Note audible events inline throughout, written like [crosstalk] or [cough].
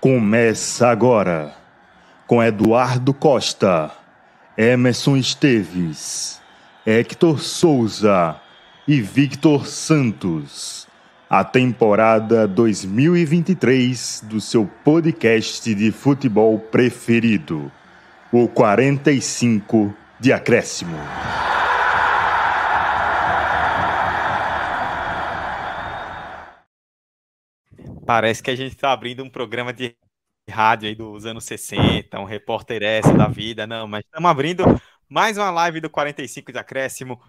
Começa agora com Eduardo Costa, Emerson Esteves, Hector Souza e Victor Santos. A temporada 2023 do seu podcast de futebol preferido, o 45 de Acréscimo. Parece que a gente está abrindo um programa de rádio aí dos anos 60, um repórter essa da vida, não, mas estamos abrindo mais uma live do 45 de Acréscimo.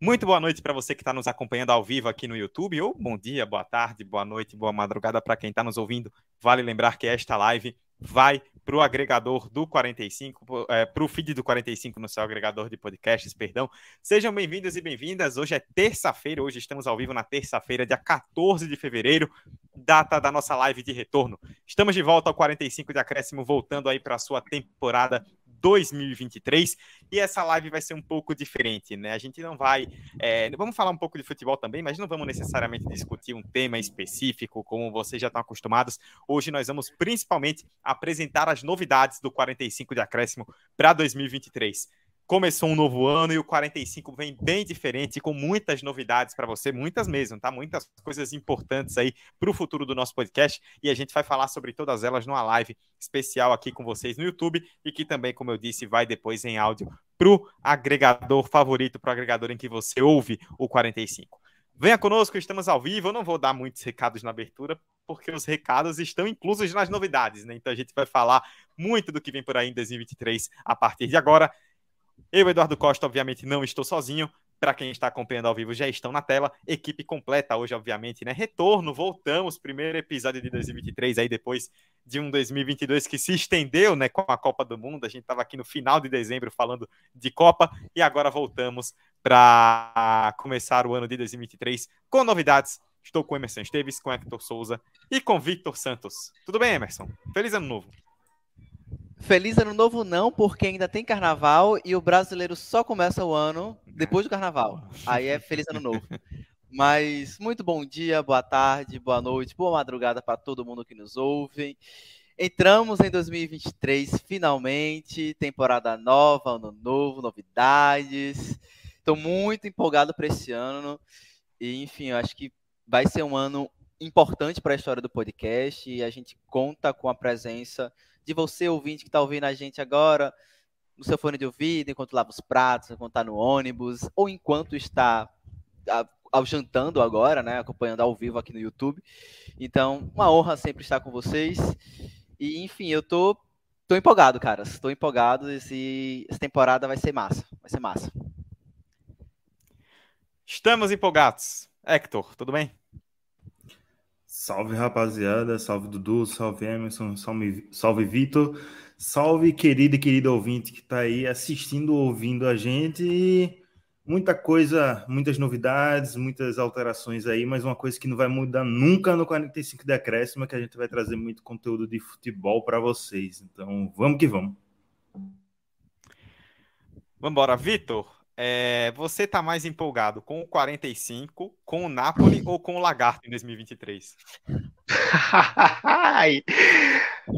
Muito boa noite para você que está nos acompanhando ao vivo aqui no YouTube, ou bom dia, boa tarde, boa noite, boa madrugada para quem está nos ouvindo. Vale lembrar que esta live vai para o agregador do 45, é, para o feed do 45 no seu agregador de podcasts, perdão. Sejam bem-vindos e bem-vindas. Hoje é terça-feira, hoje estamos ao vivo na terça-feira, dia 14 de fevereiro, data da nossa live de retorno. Estamos de volta ao 45 de acréscimo, voltando aí para a sua temporada 2023 e essa live vai ser um pouco diferente, né? A gente não vai. É, vamos falar um pouco de futebol também, mas não vamos necessariamente discutir um tema específico, como vocês já estão acostumados. Hoje nós vamos principalmente apresentar as novidades do 45 de acréscimo para 2023 começou um novo ano e o 45 vem bem diferente, com muitas novidades para você, muitas mesmo, tá? Muitas coisas importantes aí para o futuro do nosso podcast e a gente vai falar sobre todas elas numa live especial aqui com vocês no YouTube e que também, como eu disse, vai depois em áudio pro agregador favorito, pro agregador em que você ouve o 45. Venha conosco, estamos ao vivo. Eu não vou dar muitos recados na abertura, porque os recados estão inclusos nas novidades, né? Então a gente vai falar muito do que vem por aí em 2023 a partir de agora. Eu, Eduardo Costa, obviamente não estou sozinho. Para quem está acompanhando ao vivo, já estão na tela. Equipe completa hoje, obviamente, né? Retorno, voltamos. Primeiro episódio de 2023, aí depois de um 2022 que se estendeu, né? Com a Copa do Mundo. A gente estava aqui no final de dezembro falando de Copa e agora voltamos para começar o ano de 2023 com novidades. Estou com Emerson Esteves, com Hector Souza e com Victor Santos. Tudo bem, Emerson? Feliz ano novo. Feliz ano novo não, porque ainda tem carnaval e o brasileiro só começa o ano depois do carnaval. Aí é feliz ano novo. Mas muito bom dia, boa tarde, boa noite, boa madrugada para todo mundo que nos ouve. Entramos em 2023 finalmente, temporada nova, ano novo, novidades. Estou muito empolgado para esse ano e enfim, eu acho que vai ser um ano importante para a história do podcast e a gente conta com a presença de você, ouvinte, que está ouvindo a gente agora, no seu fone de ouvido, enquanto lava os pratos, enquanto está no ônibus, ou enquanto está ao jantando agora, né, acompanhando ao vivo aqui no YouTube. Então, uma honra sempre estar com vocês. E, enfim, eu tô, tô empolgado, cara. Estou empolgado. Esse, essa temporada vai ser massa. Vai ser massa. Estamos empolgados. Hector, tudo bem? Salve rapaziada, salve Dudu, salve Emerson, salve, salve Vitor, salve querido e querido ouvinte que está aí assistindo, ouvindo a gente. E muita coisa, muitas novidades, muitas alterações aí, mas uma coisa que não vai mudar nunca no 45 Decréscimo é que a gente vai trazer muito conteúdo de futebol para vocês. Então vamos que vamos. Vamos embora, Vitor. É, você tá mais empolgado com o 45, com o Napoli ou com o Lagarto em 2023? [laughs] Ai,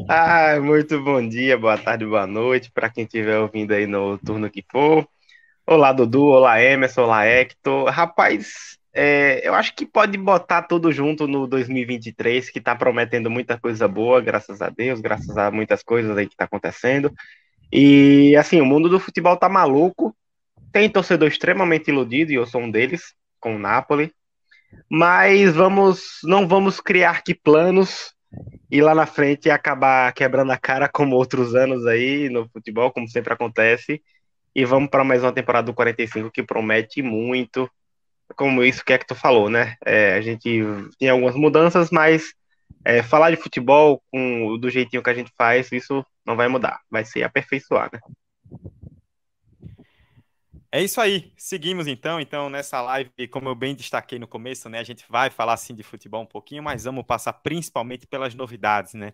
ai, muito bom dia, boa tarde, boa noite para quem estiver ouvindo aí no turno que for. Olá, Dudu, olá, Emerson, olá, Hector. Rapaz, é, eu acho que pode botar tudo junto no 2023, que tá prometendo muita coisa boa, graças a Deus, graças a muitas coisas aí que tá acontecendo. E assim, o mundo do futebol tá maluco tem torcedor extremamente iludido, e eu sou um deles, com o Napoli. Mas vamos, não vamos criar que planos e lá na frente acabar quebrando a cara como outros anos aí no futebol, como sempre acontece. E vamos para mais uma temporada do 45 que promete muito. Como isso que é que tu falou, né? É, a gente tem algumas mudanças, mas é, falar de futebol com, do jeitinho que a gente faz, isso não vai mudar. Vai ser aperfeiçoar, né? É isso aí. Seguimos então. Então, nessa live, como eu bem destaquei no começo, né, a gente vai falar assim de futebol um pouquinho, mas vamos passar principalmente pelas novidades, né?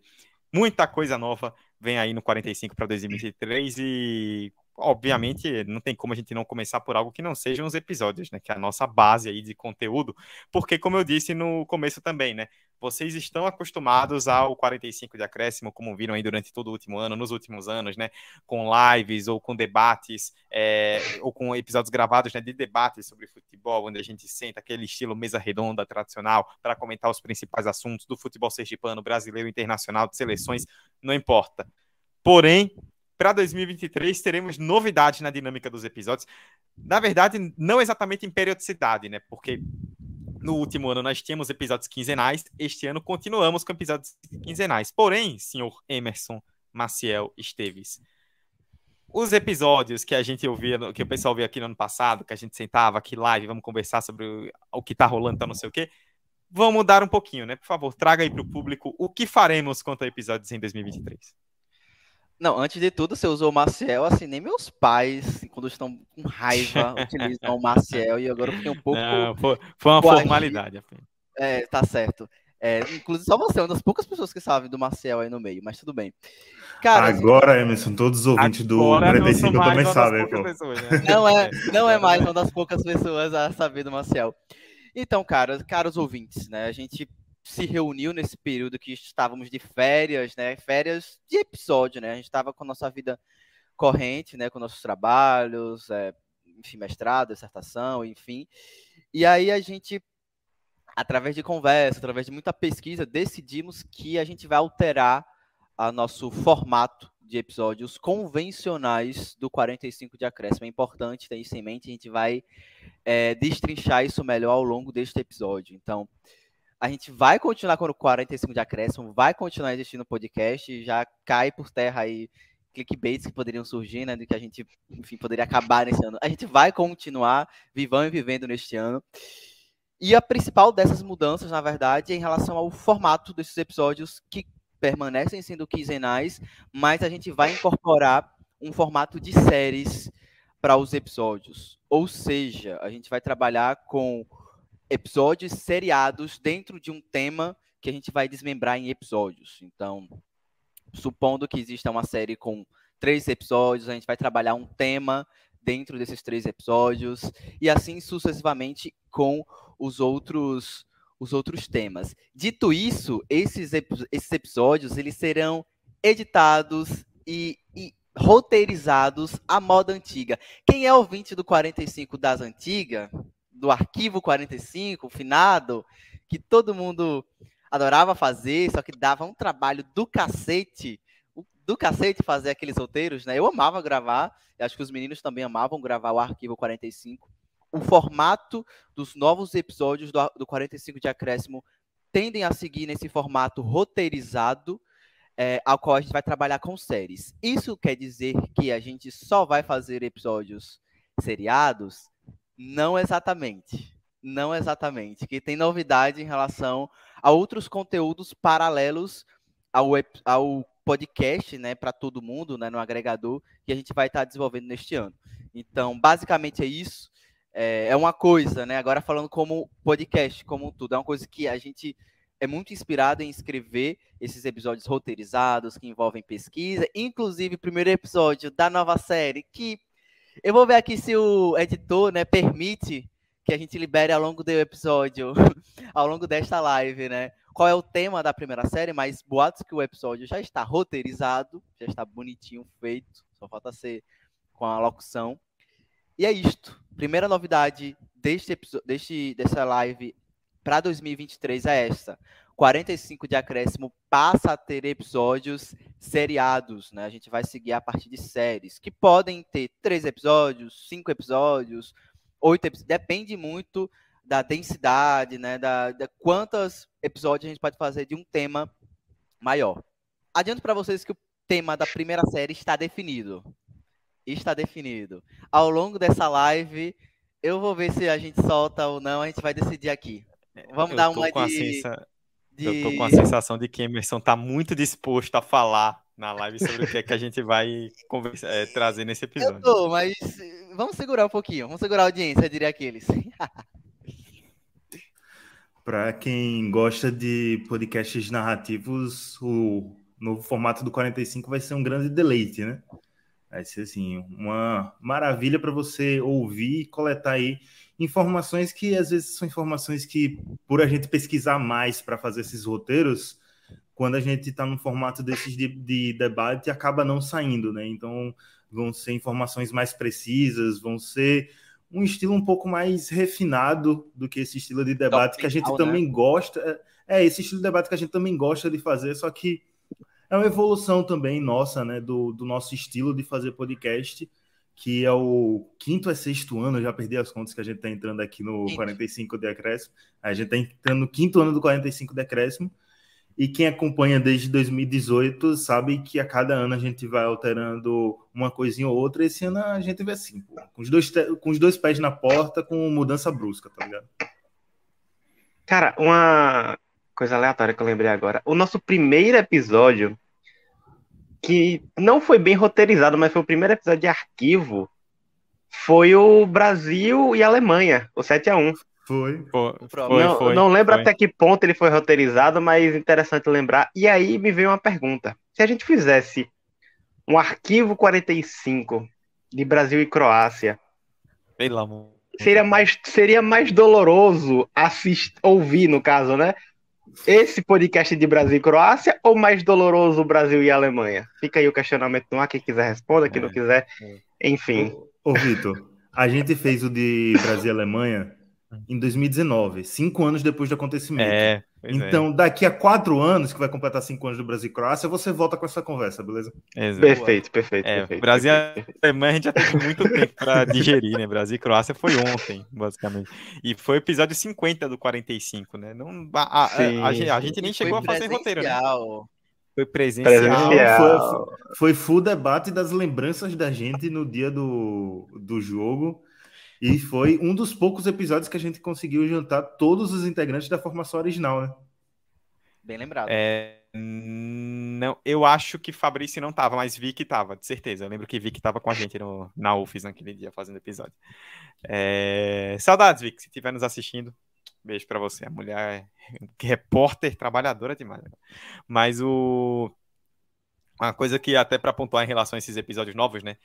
Muita coisa nova vem aí no 45 para 2023 e obviamente não tem como a gente não começar por algo que não sejam os episódios, né, que é a nossa base aí de conteúdo, porque como eu disse no começo também, né, vocês estão acostumados ao 45 de acréscimo, como viram aí durante todo o último ano, nos últimos anos, né? Com lives ou com debates, é, ou com episódios gravados né, de debates sobre futebol, onde a gente senta aquele estilo mesa redonda tradicional para comentar os principais assuntos do futebol sergipano, brasileiro, internacional, de seleções, não importa. Porém, para 2023 teremos novidades na dinâmica dos episódios. Na verdade, não exatamente em periodicidade, né? Porque no último ano nós tínhamos episódios quinzenais, este ano continuamos com episódios quinzenais. Porém, senhor Emerson Maciel Esteves, os episódios que a gente ouvia, que o pessoal ouvia aqui no ano passado, que a gente sentava aqui live, vamos conversar sobre o, o que tá rolando, tá não sei o quê, vamos mudar um pouquinho, né? Por favor, traga aí para o público o que faremos quanto a episódios em 2023. Não, antes de tudo, você usou o Maciel, assim, nem meus pais, quando estão com raiva, [laughs] utilizam o Maciel, e agora eu fiquei um pouco. Não, foi, foi uma formalidade. É, tá certo. É, inclusive, só você é uma das poucas pessoas que sabem do Maciel aí no meio, mas tudo bem. Cara, agora, Emerson, todos os ouvintes do 45 também sabem. Pessoas, né? Não, é, não é mais uma das poucas pessoas a saber do Maciel. Então, cara, caros ouvintes, né? A gente se reuniu nesse período que estávamos de férias, né? Férias de episódio, né? A gente estava com a nossa vida corrente, né? Com nossos trabalhos, é, enfim, mestrado, dissertação, enfim. E aí a gente, através de conversa, através de muita pesquisa, decidimos que a gente vai alterar a nosso formato de episódios convencionais do 45 de acréscimo. É importante ter isso em mente, a gente vai é, destrinchar isso melhor ao longo deste episódio. Então, a gente vai continuar com o 45 de acréscimo, vai continuar existindo o podcast, já cai por terra aí clickbaits que poderiam surgir, né, do que a gente, enfim, poderia acabar nesse ano. A gente vai continuar vivendo e vivendo neste ano. E a principal dessas mudanças, na verdade, é em relação ao formato desses episódios que permanecem sendo quinzenais, mas a gente vai incorporar um formato de séries para os episódios. Ou seja, a gente vai trabalhar com episódios seriados dentro de um tema que a gente vai desmembrar em episódios. Então, supondo que exista uma série com três episódios, a gente vai trabalhar um tema dentro desses três episódios e assim sucessivamente com os outros os outros temas. Dito isso, esses, esses episódios eles serão editados e, e roteirizados à moda antiga. Quem é ouvinte do 45 das antigas do arquivo 45, finado, que todo mundo adorava fazer, só que dava um trabalho do cacete, do cacete fazer aqueles roteiros, né? Eu amava gravar, acho que os meninos também amavam gravar o arquivo 45. O formato dos novos episódios do, do 45 de acréscimo tendem a seguir nesse formato roteirizado, é, ao qual a gente vai trabalhar com séries. Isso quer dizer que a gente só vai fazer episódios seriados não exatamente. Não exatamente. Que tem novidade em relação a outros conteúdos paralelos ao, ao podcast, né, para todo mundo, né, no agregador, que a gente vai estar tá desenvolvendo neste ano. Então, basicamente é isso. É, é uma coisa, né? Agora falando como podcast, como tudo, é uma coisa que a gente é muito inspirado em escrever esses episódios roteirizados que envolvem pesquisa, inclusive o primeiro episódio da nova série que eu vou ver aqui se o editor, né, permite que a gente libere ao longo do episódio, [laughs] ao longo desta live, né? Qual é o tema da primeira série, mas boatos que o episódio já está roteirizado, já está bonitinho feito, só falta ser com a locução. E é isto. Primeira novidade deste deste dessa live para 2023 é essa. 45 de acréscimo passa a ter episódios seriados, né? A gente vai seguir a partir de séries, que podem ter três episódios, cinco episódios, oito episódios, depende muito da densidade, né? Da, da quantos episódios a gente pode fazer de um tema maior. Adianto para vocês que o tema da primeira série está definido. Está definido. Ao longo dessa live, eu vou ver se a gente solta ou não, a gente vai decidir aqui. Vamos eu dar uma de... De... Eu tô com a sensação de que Emerson tá muito disposto a falar na live sobre o que é que a gente vai conversa, é, trazer nesse episódio. Eu tô, mas vamos segurar um pouquinho, vamos segurar a audiência, diria aqueles. [laughs] Para quem gosta de podcasts narrativos, o novo formato do 45 vai ser um grande deleite, né? Vai ser assim, uma maravilha para você ouvir e coletar aí informações que às vezes são informações que, por a gente pesquisar mais para fazer esses roteiros, quando a gente está num formato desses de, de, debate, acaba não saindo, né? Então, vão ser informações mais precisas, vão ser um estilo um pouco mais refinado do que esse estilo de debate que a gente né? também gosta. É, é, esse estilo de debate que a gente também gosta de fazer, só que é uma evolução também nossa, né, do, do nosso estilo de fazer podcast, que é o quinto a sexto ano, eu já perdi as contas que a gente está entrando aqui no quinto. 45 decréscimo. A gente está entrando no quinto ano do 45 decréscimo. E quem acompanha desde 2018 sabe que a cada ano a gente vai alterando uma coisinha ou outra. Esse ano a gente vê assim, pô, com, os dois, com os dois pés na porta, com mudança brusca, tá ligado? Cara, uma coisa aleatória que eu lembrei agora. O nosso primeiro episódio, que não foi bem roteirizado, mas foi o primeiro episódio de arquivo, foi o Brasil e Alemanha, o 7 a 1 foi. Foi, foi, não, foi, não lembro foi. até que ponto ele foi roteirizado, mas interessante lembrar. E aí me veio uma pergunta. Se a gente fizesse um arquivo 45 de Brasil e Croácia, Pelo amor. Seria mais, seria mais doloroso assistir, ouvir, no caso, né? Esse podcast de Brasil e Croácia ou mais doloroso Brasil e Alemanha? Fica aí o questionamento no ar, quem quiser responda, quem é, não quiser, é. enfim. Ô, ô Vitor, a gente fez o de Brasil e Alemanha em 2019, cinco anos depois do acontecimento. É, então, é. daqui a quatro anos, que vai completar cinco anos do Brasil e Croácia, você volta com essa conversa, beleza? Exato. Perfeito, perfeito, é, perfeito. Brasil e Alemanha a gente já teve muito tempo para digerir, né? Brasil e Croácia foi ontem, basicamente. E foi o episódio 50 do 45, né? Não, a, a, sim, a, a, gente, a gente nem chegou a fazer roteiro, né? Foi presencial. presencial. Foi, foi full debate das lembranças da gente no dia do, do jogo. E foi um dos poucos episódios que a gente conseguiu juntar todos os integrantes da formação original, né? Bem lembrado. É, não, eu acho que Fabrício não tava, mas Vicky tava, de certeza. Eu lembro que Vicky tava com a gente no, na UFES naquele dia, fazendo episódio. É, saudades, Vicky, se estiver nos assistindo. Beijo para você. A mulher é repórter, trabalhadora demais. Né? Mas o. Uma coisa que até para pontuar em relação a esses episódios novos, né?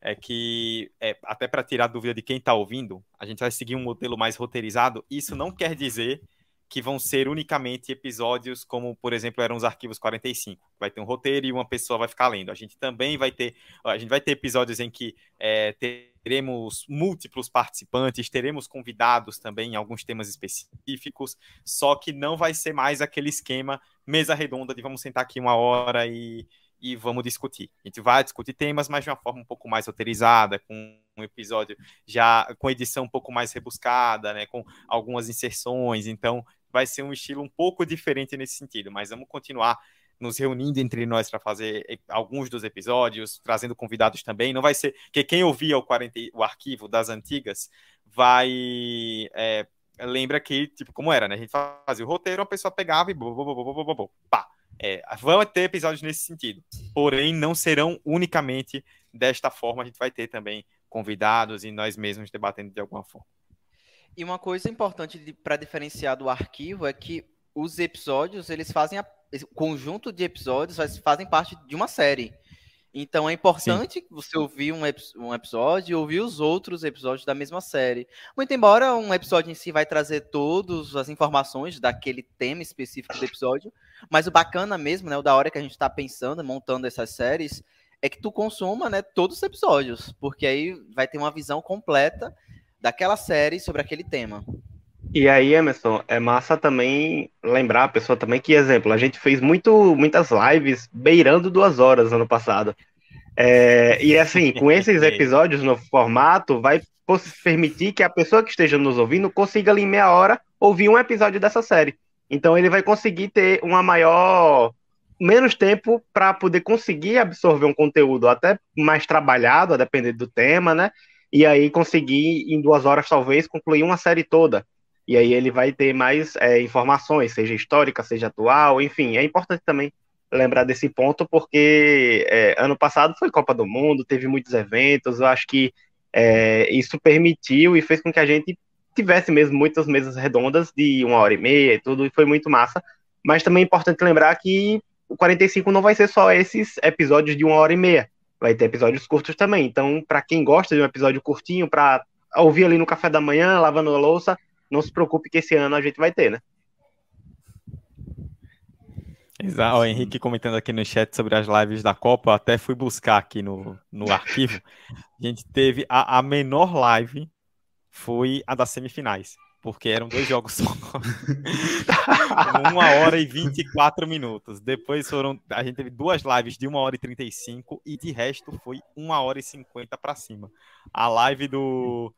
É que, é, até para tirar dúvida de quem está ouvindo, a gente vai seguir um modelo mais roteirizado. Isso não quer dizer que vão ser unicamente episódios como, por exemplo, eram os arquivos 45. Vai ter um roteiro e uma pessoa vai ficar lendo. A gente também vai ter, a gente vai ter episódios em que é, teremos múltiplos participantes, teremos convidados também em alguns temas específicos, só que não vai ser mais aquele esquema mesa redonda de vamos sentar aqui uma hora e e vamos discutir. A gente vai discutir temas, mas de uma forma um pouco mais roteirizada, com um episódio já com edição um pouco mais rebuscada, né, com algumas inserções. Então, vai ser um estilo um pouco diferente nesse sentido, mas vamos continuar nos reunindo entre nós para fazer alguns dos episódios, trazendo convidados também. Não vai ser que quem ouvia o, 40, o arquivo das antigas vai é, lembra que tipo como era, né? A gente fazia o roteiro, a pessoa pegava e bo, bo, bo, bo, pá, é, vão ter episódios nesse sentido, porém não serão unicamente desta forma. A gente vai ter também convidados e nós mesmos debatendo de alguma forma. E uma coisa importante para diferenciar do arquivo é que os episódios eles fazem a, o conjunto de episódios fazem parte de uma série. Então é importante Sim. você ouvir um, um, episódio e ouvir os outros episódios da mesma série. Muito embora um episódio em si vai trazer todas as informações daquele tema específico do episódio, mas o bacana mesmo, né, o da hora que a gente está pensando, montando essas séries, é que tu consuma, né, todos os episódios, porque aí vai ter uma visão completa daquela série sobre aquele tema. E aí, Emerson, é massa também lembrar a pessoa também que, exemplo, a gente fez muito, muitas lives beirando duas horas ano passado. É, e assim, [laughs] com esses episódios no formato, vai permitir que a pessoa que esteja nos ouvindo consiga ali em meia hora ouvir um episódio dessa série. Então ele vai conseguir ter uma maior menos tempo para poder conseguir absorver um conteúdo até mais trabalhado, a depender do tema, né? E aí conseguir em duas horas talvez concluir uma série toda. E aí ele vai ter mais é, informações, seja histórica, seja atual, enfim. É importante também lembrar desse ponto, porque é, ano passado foi Copa do Mundo, teve muitos eventos, eu acho que é, isso permitiu e fez com que a gente tivesse mesmo muitas mesas redondas de uma hora e meia e tudo, e foi muito massa. Mas também é importante lembrar que o 45 não vai ser só esses episódios de uma hora e meia, vai ter episódios curtos também. Então, para quem gosta de um episódio curtinho, para ouvir ali no café da manhã, lavando a louça, não se preocupe que esse ano a gente vai ter, né? Exato. O Henrique comentando aqui no chat sobre as lives da Copa, eu até fui buscar aqui no, no [laughs] arquivo. A gente teve a, a menor live foi a das semifinais, porque eram dois jogos só. uma hora e 24 minutos. Depois foram. A gente teve duas lives de uma hora e 35 e de resto foi uma hora e 50 para cima. A live do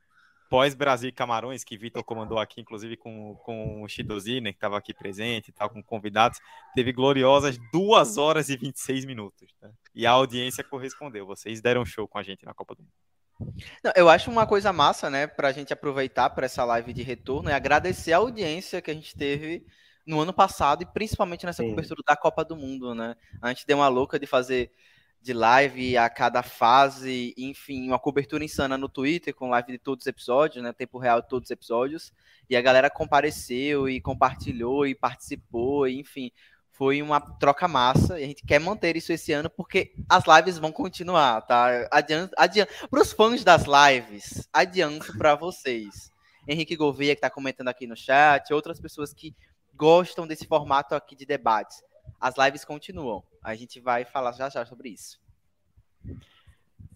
pós-Brasil e Camarões, que Vitor comandou aqui, inclusive com, com o Chidozine, que estava aqui presente e tal, com convidados, teve gloriosas 2 horas e 26 minutos. Né? E a audiência correspondeu. Vocês deram show com a gente na Copa do Mundo. Não, eu acho uma coisa massa, né, para a gente aproveitar para essa live de retorno e agradecer a audiência que a gente teve no ano passado e principalmente nessa Sim. cobertura da Copa do Mundo, né? A gente deu uma louca de fazer de live a cada fase, enfim, uma cobertura insana no Twitter com live de todos os episódios, né, tempo real de todos os episódios, e a galera compareceu e compartilhou e participou, e, enfim, foi uma troca massa e a gente quer manter isso esse ano porque as lives vão continuar, tá? Adianto, adianto para os fãs das lives, adianto para vocês. Henrique Gouveia que está comentando aqui no chat, outras pessoas que gostam desse formato aqui de debates as lives continuam. A gente vai falar já já sobre isso.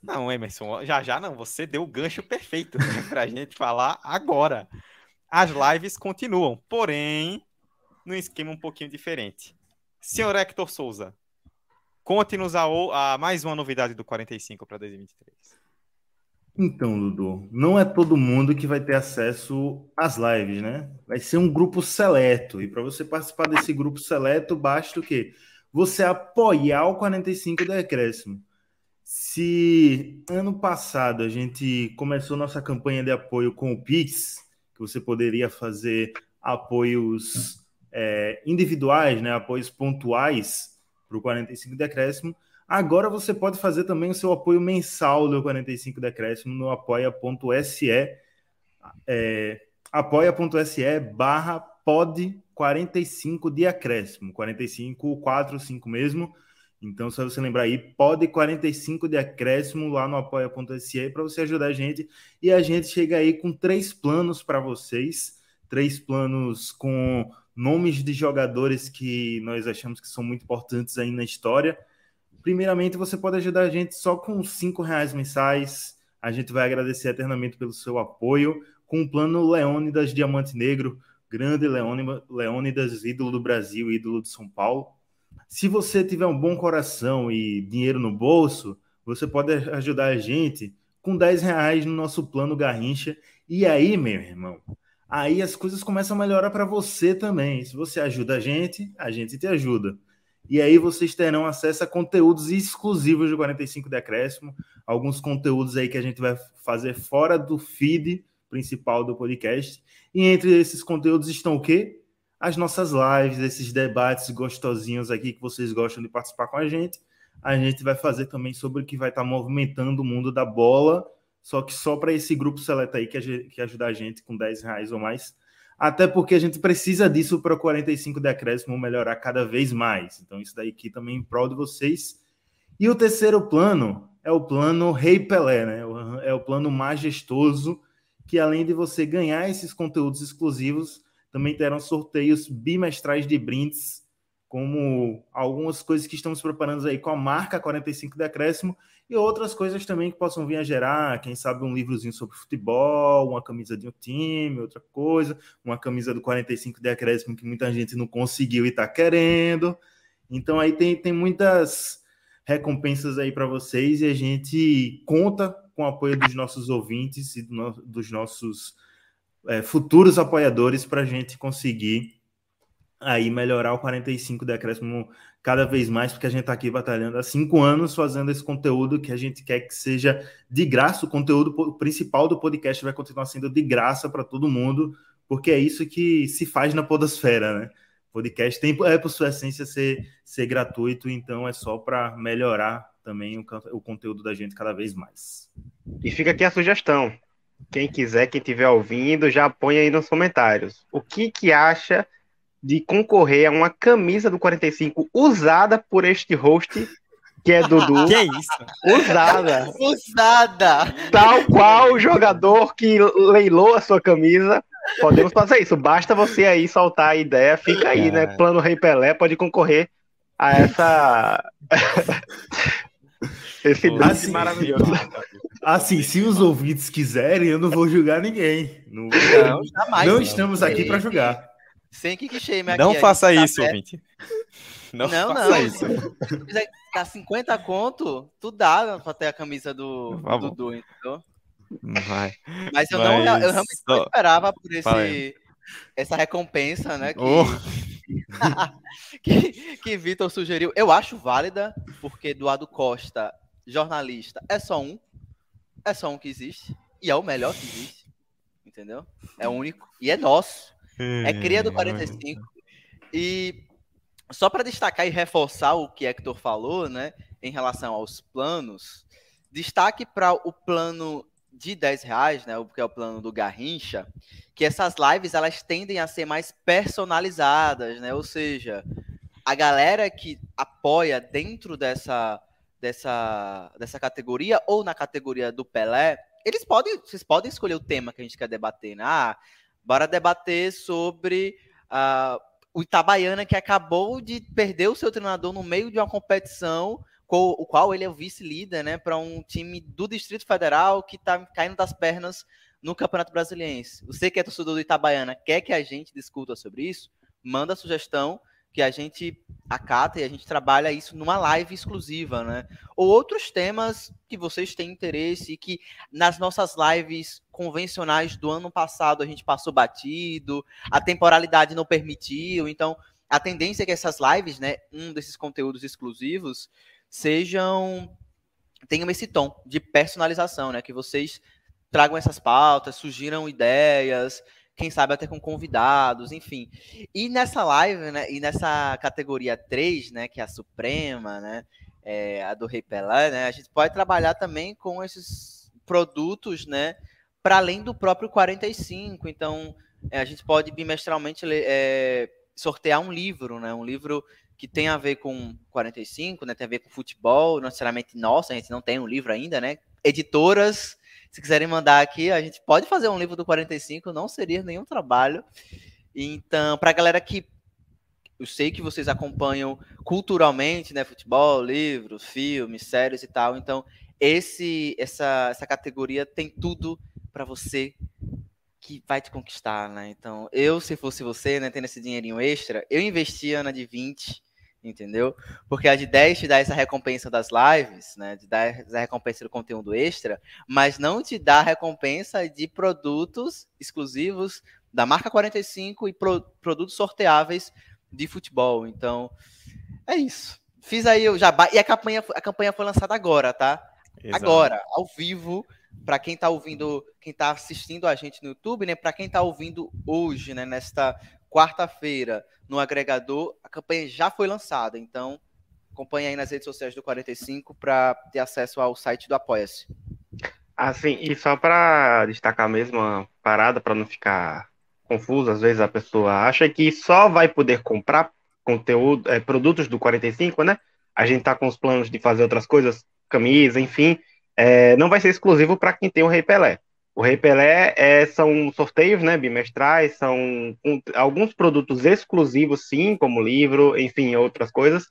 Não, Emerson, já já não. Você deu o gancho perfeito né, [laughs] para a gente falar agora. As lives continuam, porém, num esquema um pouquinho diferente. Senhor Hector Souza, conte-nos a, a mais uma novidade do 45 para 2023. Então, Dudu, não é todo mundo que vai ter acesso às lives, né? Vai ser um grupo seleto. E para você participar desse grupo seleto, basta o quê? Você apoiar o 45 decréscimo. Se ano passado a gente começou nossa campanha de apoio com o Pix, que você poderia fazer apoios é, individuais, né? apoios pontuais para o 45 decréscimo, Agora você pode fazer também o seu apoio mensal do 45 Decréscimo no apoia.se, é, apoia.se barra pod 45 de acréscimo, 45, 4, 5 mesmo. Então, só você lembrar aí, pode 45 de acréscimo lá no apoia.se para você ajudar a gente. E a gente chega aí com três planos para vocês, três planos com nomes de jogadores que nós achamos que são muito importantes aí na história. Primeiramente, você pode ajudar a gente só com cinco reais mensais. A gente vai agradecer eternamente pelo seu apoio. Com o plano Leônidas Diamante Negro, grande Leônidas, ídolo do Brasil, ídolo de São Paulo. Se você tiver um bom coração e dinheiro no bolso, você pode ajudar a gente com 10 reais no nosso plano Garrincha. E aí, meu irmão, aí as coisas começam a melhorar para você também. Se você ajuda a gente, a gente te ajuda. E aí vocês terão acesso a conteúdos exclusivos do 45 Decréscimo, alguns conteúdos aí que a gente vai fazer fora do feed principal do podcast. E entre esses conteúdos estão o quê? As nossas lives, esses debates gostosinhos aqui que vocês gostam de participar com a gente. A gente vai fazer também sobre o que vai estar movimentando o mundo da bola, só que só para esse grupo seleto aí que, que ajuda a gente com 10 reais ou mais até porque a gente precisa disso para o 45 decréscimo melhorar cada vez mais. Então, isso daí aqui também em prol de vocês. E o terceiro plano é o plano Rei Pelé, né? É o plano majestoso, que além de você ganhar esses conteúdos exclusivos, também terão sorteios bimestrais de brindes como algumas coisas que estamos preparando aí com a marca 45 Decréscimo e outras coisas também que possam vir a gerar, quem sabe um livrozinho sobre futebol, uma camisa de um time, outra coisa, uma camisa do 45 Decréscimo que muita gente não conseguiu e está querendo. Então aí tem, tem muitas recompensas aí para vocês e a gente conta com o apoio dos nossos ouvintes e do no, dos nossos é, futuros apoiadores para a gente conseguir aí melhorar o 45 decréscimo cada vez mais, porque a gente está aqui batalhando há cinco anos fazendo esse conteúdo que a gente quer que seja de graça. O conteúdo principal do podcast vai continuar sendo de graça para todo mundo, porque é isso que se faz na podosfera, né? Podcast tem, é por sua essência ser, ser gratuito, então é só para melhorar também o, o conteúdo da gente cada vez mais. E fica aqui a sugestão. Quem quiser, quem estiver ouvindo, já põe aí nos comentários. O que que acha de concorrer a uma camisa do 45 usada por este host que é Dudu. [laughs] Que isso? Usada. Usada! Tal qual o jogador que leilou a sua camisa. Podemos fazer isso. Basta você aí soltar a ideia. Fica aí, né? Plano Rei Pelé pode concorrer a essa. [laughs] Esse Pô, brinde assim, maravilhoso. Assim, se os ouvintes quiserem, eu não vou julgar ninguém. Não, Não, jamais. não não. estamos aqui para julgar. Sem que shame. Não faça tá isso, perto. ouvinte. Não, Não, faça não. isso. Se quiser dar 50 conto, tu dá pra ter a camisa do. Dudu, entendeu? Não vai. Mas eu, não, eu Mas realmente não esperava por esse, essa recompensa, né? Que, Oh. [laughs] que, que Vitor sugeriu. Eu acho válida, porque Eduardo Costa, jornalista, é só um. É só um que existe. E é o melhor que existe. Entendeu? É único. E é nosso. É cria do 45. E só para destacar e reforçar o que Hector falou, né, em relação aos planos, destaque para o plano de 10 reais, né, que é o plano do Garrincha, que essas lives elas tendem a ser mais personalizadas, né, ou seja, a galera que apoia dentro dessa, dessa, dessa categoria ou na categoria do Pelé, eles podem, vocês podem escolher o tema que a gente quer debater, né? Ah, bora debater sobre ah, o Itabaiana que acabou de perder o seu treinador no meio de uma competição, com o qual ele é o vice-líder, né, para um time do Distrito Federal que está caindo das pernas no Campeonato Brasiliense. Você que é torcedor do Itabaiana, quer que a gente discuta sobre isso? Manda sugestão que a gente acata e a gente trabalha isso numa live exclusiva, né? Ou outros temas que vocês têm interesse e que nas nossas lives convencionais do ano passado a gente passou batido, a temporalidade não permitiu, então a tendência é que essas lives, né, um desses conteúdos exclusivos, sejam tenham esse tom de personalização, né, que vocês tragam essas pautas, sugiram ideias, quem sabe até com convidados, enfim. E nessa live, né, e nessa categoria 3, né, que é a Suprema, né, é, a do Rei Pelé, né, a gente pode trabalhar também com esses produtos, né, para além do próprio 45. Então, é, a gente pode bimestralmente é, sortear um livro, né, um livro que tem a ver com 45, né, tem a ver com futebol, não necessariamente nossa, a gente não tem um livro ainda, né, editoras se quiserem mandar aqui, a gente pode fazer um livro do 45, não seria nenhum trabalho. Então, para a galera que eu sei que vocês acompanham culturalmente, né, futebol, livros, filmes, séries e tal. Então, esse essa essa categoria tem tudo para você que vai te conquistar, né? Então, eu se fosse você, né, tendo esse dinheirinho extra, eu investia na de 20 entendeu? Porque a de 10 te dá essa recompensa das lives, né? Te dá essa recompensa do conteúdo extra, mas não te dá a recompensa de produtos exclusivos da marca 45 e pro, produtos sorteáveis de futebol. Então, é isso. Fiz aí o jabá e a campanha, a campanha foi lançada agora, tá? Exato. Agora, ao vivo, para quem tá ouvindo, quem tá assistindo a gente no YouTube, né? Para quem tá ouvindo hoje, né, nesta quarta-feira no agregador, a campanha já foi lançada. Então, acompanhe aí nas redes sociais do 45 para ter acesso ao site do Apoia-se. Assim, e só para destacar mesmo uma parada, para não ficar confuso, às vezes a pessoa acha que só vai poder comprar conteúdo, é, produtos do 45, né? A gente tá com os planos de fazer outras coisas, camisa, enfim, é, não vai ser exclusivo para quem tem o Rei Pelé. O Rei Pelé é, são sorteios né, bimestrais, são um, alguns produtos exclusivos, sim, como livro, enfim, outras coisas,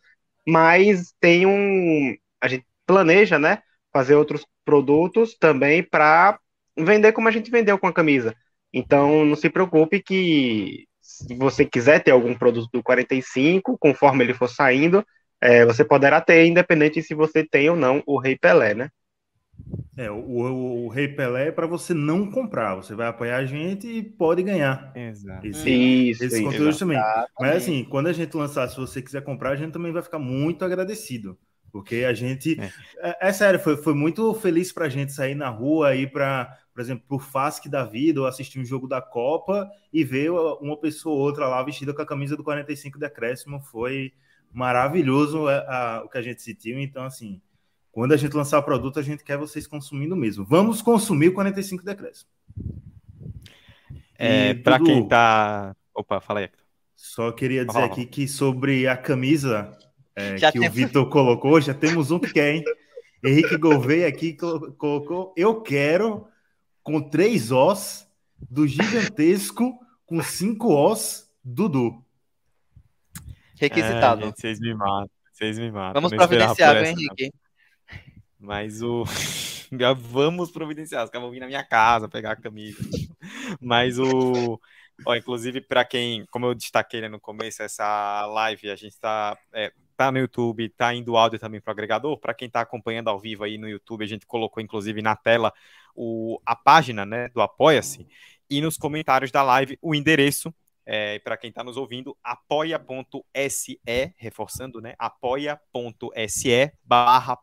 mas tem um. A gente planeja né, fazer outros produtos também para vender como a gente vendeu com a camisa. Então, não se preocupe que se você quiser ter algum produto do 45, conforme ele for saindo, é, você poderá ter, independente se você tem ou não o Rei Pelé, né? É, o, o, o Rei Pelé é para você não comprar. Você vai apoiar a gente e pode ganhar. Exato. Esse, Isso, esses isso. conteúdos também. Mas assim, quando a gente lançar, se você quiser comprar, a gente também vai ficar muito agradecido. Porque a gente. É, é sério, foi, foi muito feliz pra gente sair na rua, ir para, por exemplo, pro FASC da vida, ou assistir um jogo da Copa e ver uma pessoa ou outra lá vestida com a camisa do 45 decréscimo. Foi maravilhoso a, a, o que a gente sentiu. Então, assim, quando a gente lançar o produto, a gente quer vocês consumindo mesmo. Vamos consumir o 45 decréscimo. É, para quem tá. Opa, fala aí. Só queria dizer aqui que sobre a camisa, é, que temos... o Vitor colocou, já temos um que quer, hein? Henrique Gouveia aqui colocou, eu quero com três Os do gigantesco com cinco Os Dudu. Requisitado. É, gente, vocês me matam, vocês me matam. Vamos providenciar, viu, Henrique? Mas o. [laughs] Vamos providenciar. Os caras vão vir na minha casa pegar a camisa. Mas o. Ó, inclusive, para quem, como eu destaquei né, no começo, essa live a gente está é, tá no YouTube, tá indo áudio também para o agregador. Para quem está acompanhando ao vivo aí no YouTube, a gente colocou inclusive na tela o, a página né, do Apoia-se e nos comentários da live o endereço. É, para quem está nos ouvindo, apoia.se, reforçando, né? apoia.se barra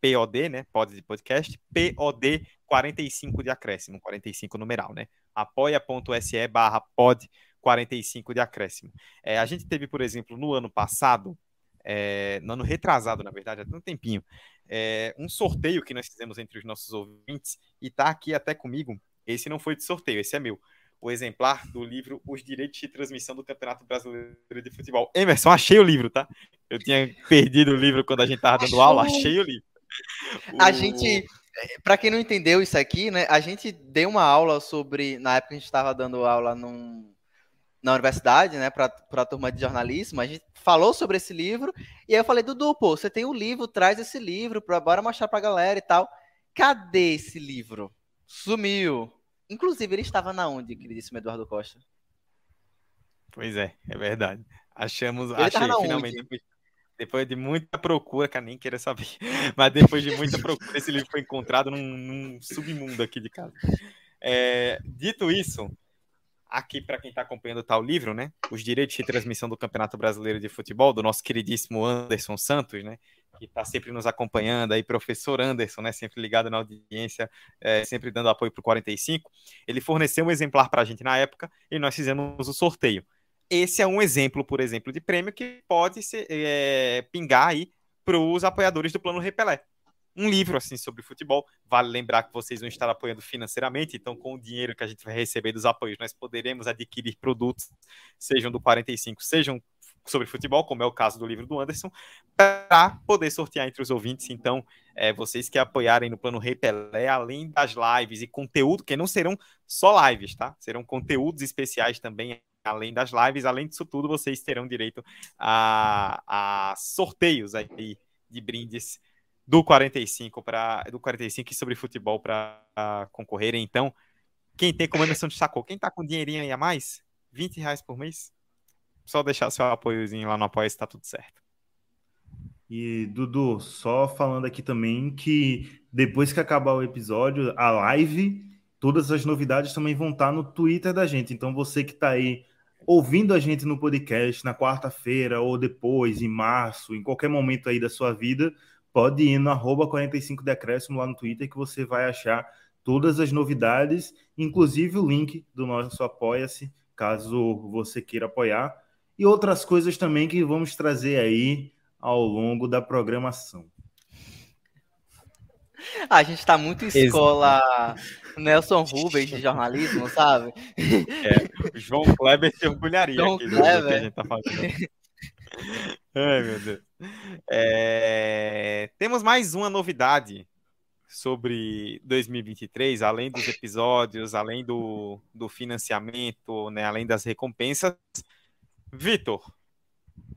POD, né? Pod de podcast, POD 45 de acréscimo, 45 numeral, né? apoia.se barra pod 45 de acréscimo. É, a gente teve, por exemplo, no ano passado, é, no ano retrasado, na verdade, há um tempinho, é, um sorteio que nós fizemos entre os nossos ouvintes, e está aqui até comigo. Esse não foi de sorteio, esse é meu. O exemplar do livro Os Direitos de Transmissão do Campeonato Brasileiro de Futebol. Emerson, achei o livro, tá? Eu tinha perdido o livro quando a gente estava dando aula, achei o livro. [laughs] A gente, é, para quem não entendeu isso aqui, né? A gente deu uma aula sobre. Na época a gente estava dando aula num, na universidade, né? Para a turma de jornalismo. A gente falou sobre esse livro. E aí eu falei, Dudu, pô, você tem o um livro, traz esse livro, para bora mostrar para a galera e tal. Cadê esse livro? Sumiu. Inclusive, ele estava na onde, queridíssimo Eduardo Costa? Pois é, é verdade. Achamos, ele achei finalmente. Depois, depois de muita procura, que eu nem queria saber, [laughs] mas depois de muita procura, esse livro foi encontrado num, num submundo aqui de casa. É, dito isso, aqui para quem está acompanhando tal livro, né? Os direitos de transmissão do Campeonato Brasileiro de Futebol, do nosso queridíssimo Anderson Santos, né? Que está sempre nos acompanhando aí, professor Anderson, né? Sempre ligado na audiência, é, sempre dando apoio para o 45. Ele forneceu um exemplar para a gente na época e nós fizemos o sorteio esse é um exemplo, por exemplo, de prêmio que pode ser, é, pingar aí para os apoiadores do Plano Repelé. Um livro assim sobre futebol. Vale lembrar que vocês vão estar apoiando financeiramente, então com o dinheiro que a gente vai receber dos apoios, nós poderemos adquirir produtos, sejam do 45, sejam sobre futebol, como é o caso do livro do Anderson, para poder sortear entre os ouvintes. Então, é, vocês que apoiarem no Plano Repelé, além das lives e conteúdo, que não serão só lives, tá? Serão conteúdos especiais também além das lives, além disso tudo, vocês terão direito a, a sorteios aí de brindes do 45 para do 45 sobre futebol para concorrerem. Então, quem tem, como a Emerson destacou, quem tá com dinheirinho aí a mais, 20 reais por mês, só deixar seu apoiozinho lá no apoio está tudo certo. E Dudu, só falando aqui também que depois que acabar o episódio, a live, todas as novidades também vão estar no Twitter da gente. Então você que está aí ouvindo a gente no podcast na quarta-feira ou depois, em março, em qualquer momento aí da sua vida, pode ir no arroba 45 decréscimo lá no Twitter que você vai achar todas as novidades, inclusive o link do nosso Apoia-se, caso você queira apoiar, e outras coisas também que vamos trazer aí ao longo da programação. A gente está muito escola Nelson Rubens de jornalismo, sabe? É, João Kleber se orgulharia João aqui Kleber. do que a gente tá fazendo. Ai, meu Deus. É... Temos mais uma novidade sobre 2023, além dos episódios, além do, do financiamento, né, além das recompensas. Vitor,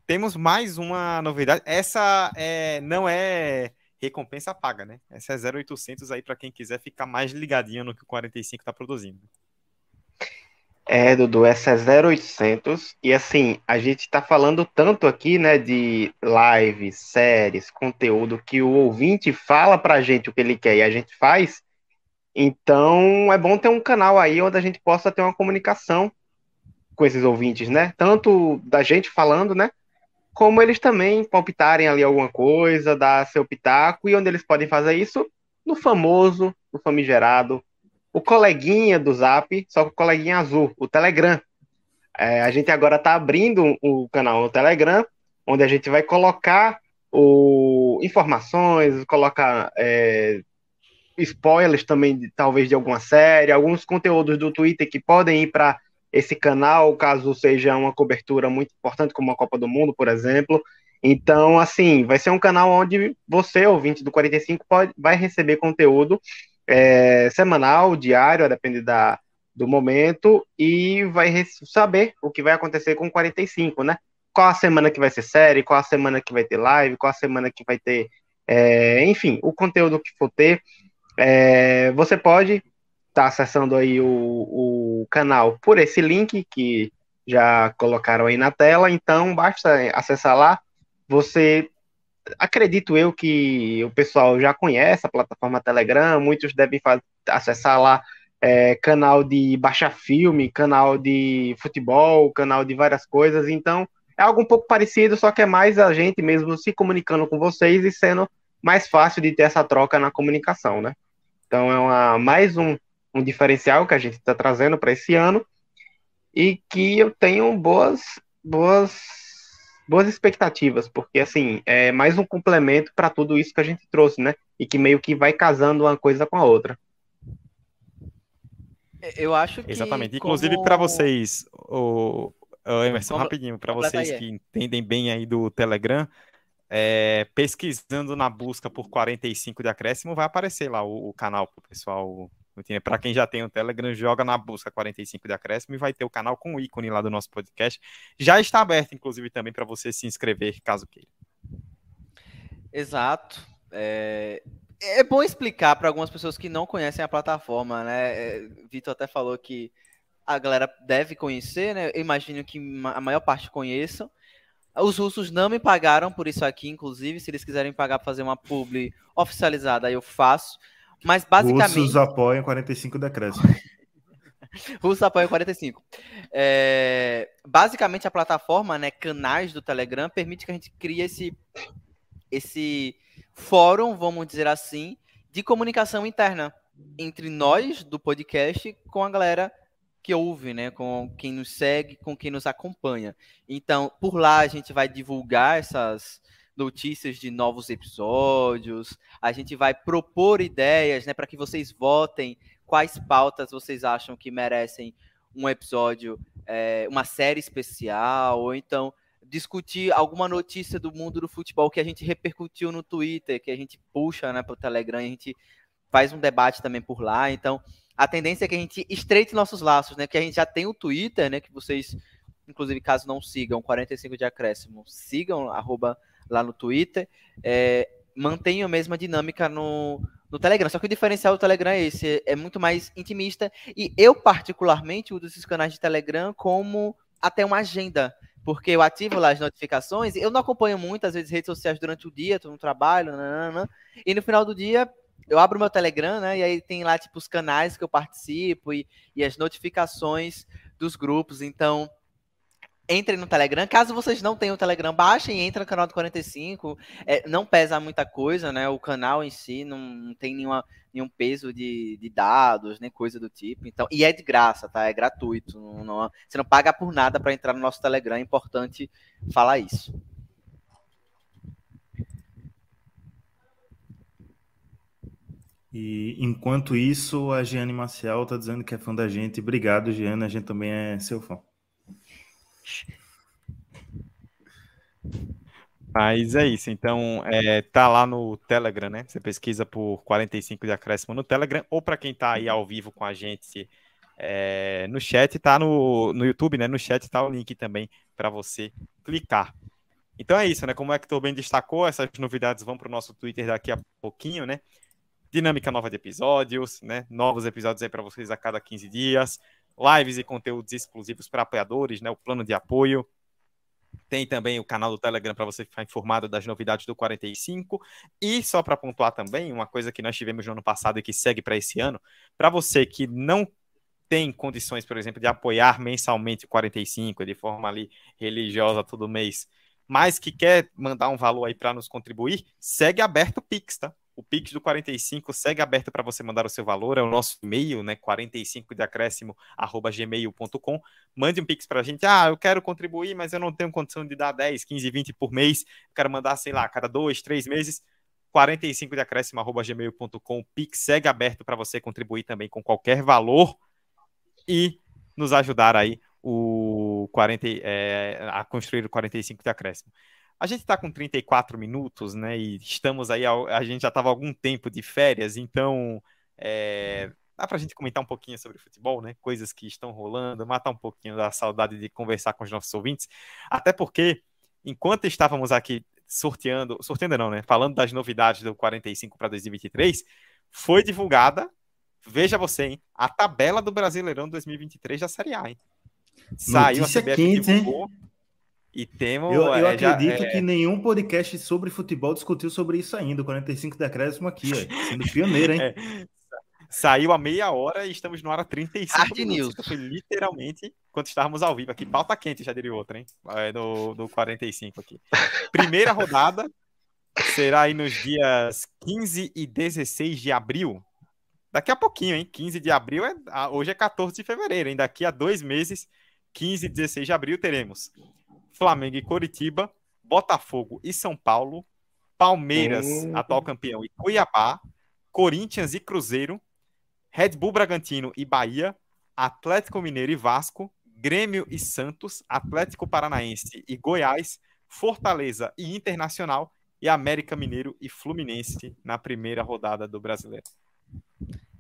temos mais uma novidade. Essa é, não é recompensa paga, né? Essa é 0800 aí para quem quiser ficar mais ligadinho no que o 45 está produzindo. É, Dudu, essa é 0800 e assim, a gente está falando tanto aqui, né, de lives, séries, conteúdo que o ouvinte fala pra gente o que ele quer e a gente faz. Então, é bom ter um canal aí onde a gente possa ter uma comunicação com esses ouvintes, né? Tanto da gente falando, né, como eles também palpitarem ali alguma coisa, dar seu pitaco, e onde eles podem fazer isso? No famoso, no famigerado, o coleguinha do Zap, só que o coleguinha azul, o Telegram. É, a gente agora está abrindo o canal no Telegram, onde a gente vai colocar o, informações, colocar é, spoilers também, talvez, de alguma série, alguns conteúdos do Twitter que podem ir para esse canal, caso seja uma cobertura muito importante, como a Copa do Mundo, por exemplo. Então, assim, vai ser um canal onde você, ouvinte do 45, pode, vai receber conteúdo é, semanal, diário, a depender da, do momento, e vai saber o que vai acontecer com o 45, né? Qual a semana que vai ser série, qual a semana que vai ter live, qual a semana que vai ter, é, enfim, o conteúdo que for ter. É, você pode tá acessando aí o, o canal por esse link que já colocaram aí na tela, então basta acessar lá. Você acredito eu que o pessoal já conhece a plataforma Telegram, muitos devem acessar lá é, canal de baixar filme, canal de futebol, canal de várias coisas, então é algo um pouco parecido, só que é mais a gente mesmo se comunicando com vocês e sendo mais fácil de ter essa troca na comunicação, né? Então é uma, mais um, um diferencial que a gente está trazendo para esse ano e que eu tenho boas, boas, boas expectativas, porque assim é mais um complemento para tudo isso que a gente trouxe, né? E que meio que vai casando uma coisa com a outra. Eu acho que. Exatamente. Inclusive, como... para vocês, o, o Emerson, como... rapidinho, para vocês que entendem bem aí do Telegram, é, pesquisando na busca por 45 de acréscimo, vai aparecer lá o, o canal para o pessoal para quem já tem o Telegram, joga na busca 45 de acréscimo e vai ter o canal com o ícone lá do nosso podcast. Já está aberto, inclusive, também para você se inscrever, caso queira. Exato. É, é bom explicar para algumas pessoas que não conhecem a plataforma, né? É, Vitor até falou que a galera deve conhecer, né? Eu imagino que a maior parte conheçam. Os russos não me pagaram por isso aqui, inclusive. Se eles quiserem pagar para fazer uma publi oficializada, eu faço. Mas basicamente. Russos apoiam 45 decréscimo. [laughs] Russos apoiam 45. É... Basicamente, a plataforma, né, canais do Telegram, permite que a gente crie esse, esse fórum, vamos dizer assim, de comunicação interna entre nós do podcast com a galera que ouve, né, com quem nos segue, com quem nos acompanha. Então, por lá a gente vai divulgar essas notícias de novos episódios, a gente vai propor ideias, né, para que vocês votem quais pautas vocês acham que merecem um episódio, é, uma série especial, ou então discutir alguma notícia do mundo do futebol que a gente repercutiu no Twitter, que a gente puxa né, para o Telegram, a gente faz um debate também por lá. Então, a tendência é que a gente estreite nossos laços, né? Que a gente já tem o Twitter, né? Que vocês, inclusive, caso não sigam, 45 de acréscimo, sigam, arroba lá no Twitter, é, mantenham a mesma dinâmica no, no Telegram. Só que o diferencial do Telegram é esse, é muito mais intimista. E eu, particularmente, uso esses canais de Telegram como até uma agenda. Porque eu ativo lá as notificações, eu não acompanho muitas vezes redes sociais durante o dia, estou no trabalho, e no final do dia eu abro meu Telegram, né? E aí tem lá, tipo, os canais que eu participo e, e as notificações dos grupos. Então, entrem no Telegram. Caso vocês não tenham o Telegram, baixem e entrem no canal do 45. É, não pesa muita coisa, né? O canal em si não, não tem nenhuma, nenhum peso de, de, dados, nem coisa do tipo. Então, e é de graça, tá? É gratuito. Não, não, você não paga por nada para entrar no nosso Telegram. É importante falar isso. E enquanto isso, a Giane Marcial tá dizendo que é fã da gente. Obrigado, Giane. A gente também é seu fã. Mas é isso. Então, é, tá lá no Telegram, né? Você pesquisa por 45 de acréscimo no Telegram, ou para quem tá aí ao vivo com a gente é, no chat, tá no, no YouTube, né? No chat tá o link também para você clicar. Então é isso, né? Como é que o bem destacou, essas novidades vão para o nosso Twitter daqui a pouquinho, né? dinâmica nova de episódios, né? Novos episódios aí para vocês a cada 15 dias, lives e conteúdos exclusivos para apoiadores, né? O plano de apoio. Tem também o canal do Telegram para você ficar informado das novidades do 45. E só para pontuar também, uma coisa que nós tivemos no ano passado e que segue para esse ano, para você que não tem condições, por exemplo, de apoiar mensalmente o 45 de forma ali religiosa todo mês, mas que quer mandar um valor aí para nos contribuir, segue aberto o Pix, tá? O Pix do 45 segue aberto para você mandar o seu valor, é o nosso e-mail, né? 45 de acréscimo, arroba gmail.com. Mande um Pix para a gente. Ah, eu quero contribuir, mas eu não tenho condição de dar 10, 15, 20 por mês. Eu quero mandar, sei lá, cada dois, três meses. 45 de acréscimo, arroba gmail.com. O Pix segue aberto para você contribuir também com qualquer valor e nos ajudar aí o 40, é, a construir o 45 de acréscimo. A gente está com 34 minutos, né? E estamos aí, a, gente já estava algum tempo de férias, então é, dá para a gente comentar um pouquinho sobre futebol, né? Coisas que estão rolando, matar um pouquinho da saudade de conversar com os nossos ouvintes. Até porque, enquanto estávamos aqui sorteando, sorteando não, né? Falando das novidades do 45 para 2023, foi divulgada, veja você, hein? A tabela do Brasileirão 2023 da Série A, hein? Saiu Notícia a CBF quente, divulgou, hein? E temos. Eu, eu é, acredito já, é... que nenhum podcast sobre futebol discutiu sobre isso ainda. O 45 decréscimo aqui, ó, sendo pioneiro, hein? [laughs] É. Saiu a meia hora e estamos no hora 35. Hard News. Foi literalmente quando estávamos ao vivo aqui. Pauta quente, já diria outra, hein? É, no, no 45 aqui. Primeira [laughs] rodada será aí nos dias 15 e 16 de abril. Daqui a pouquinho, hein? 15 de abril, é, hoje é 14 de fevereiro, hein? Daqui a dois meses, 15 e 16 de abril, teremos Flamengo e Coritiba, Botafogo e São Paulo, Palmeiras, uhum. atual campeão, e Cuiabá, Corinthians e Cruzeiro, Red Bull Bragantino e Bahia, Atlético Mineiro e Vasco, Grêmio e Santos, Atlético Paranaense e Goiás, Fortaleza e Internacional e América Mineiro e Fluminense na primeira rodada do Brasileiro.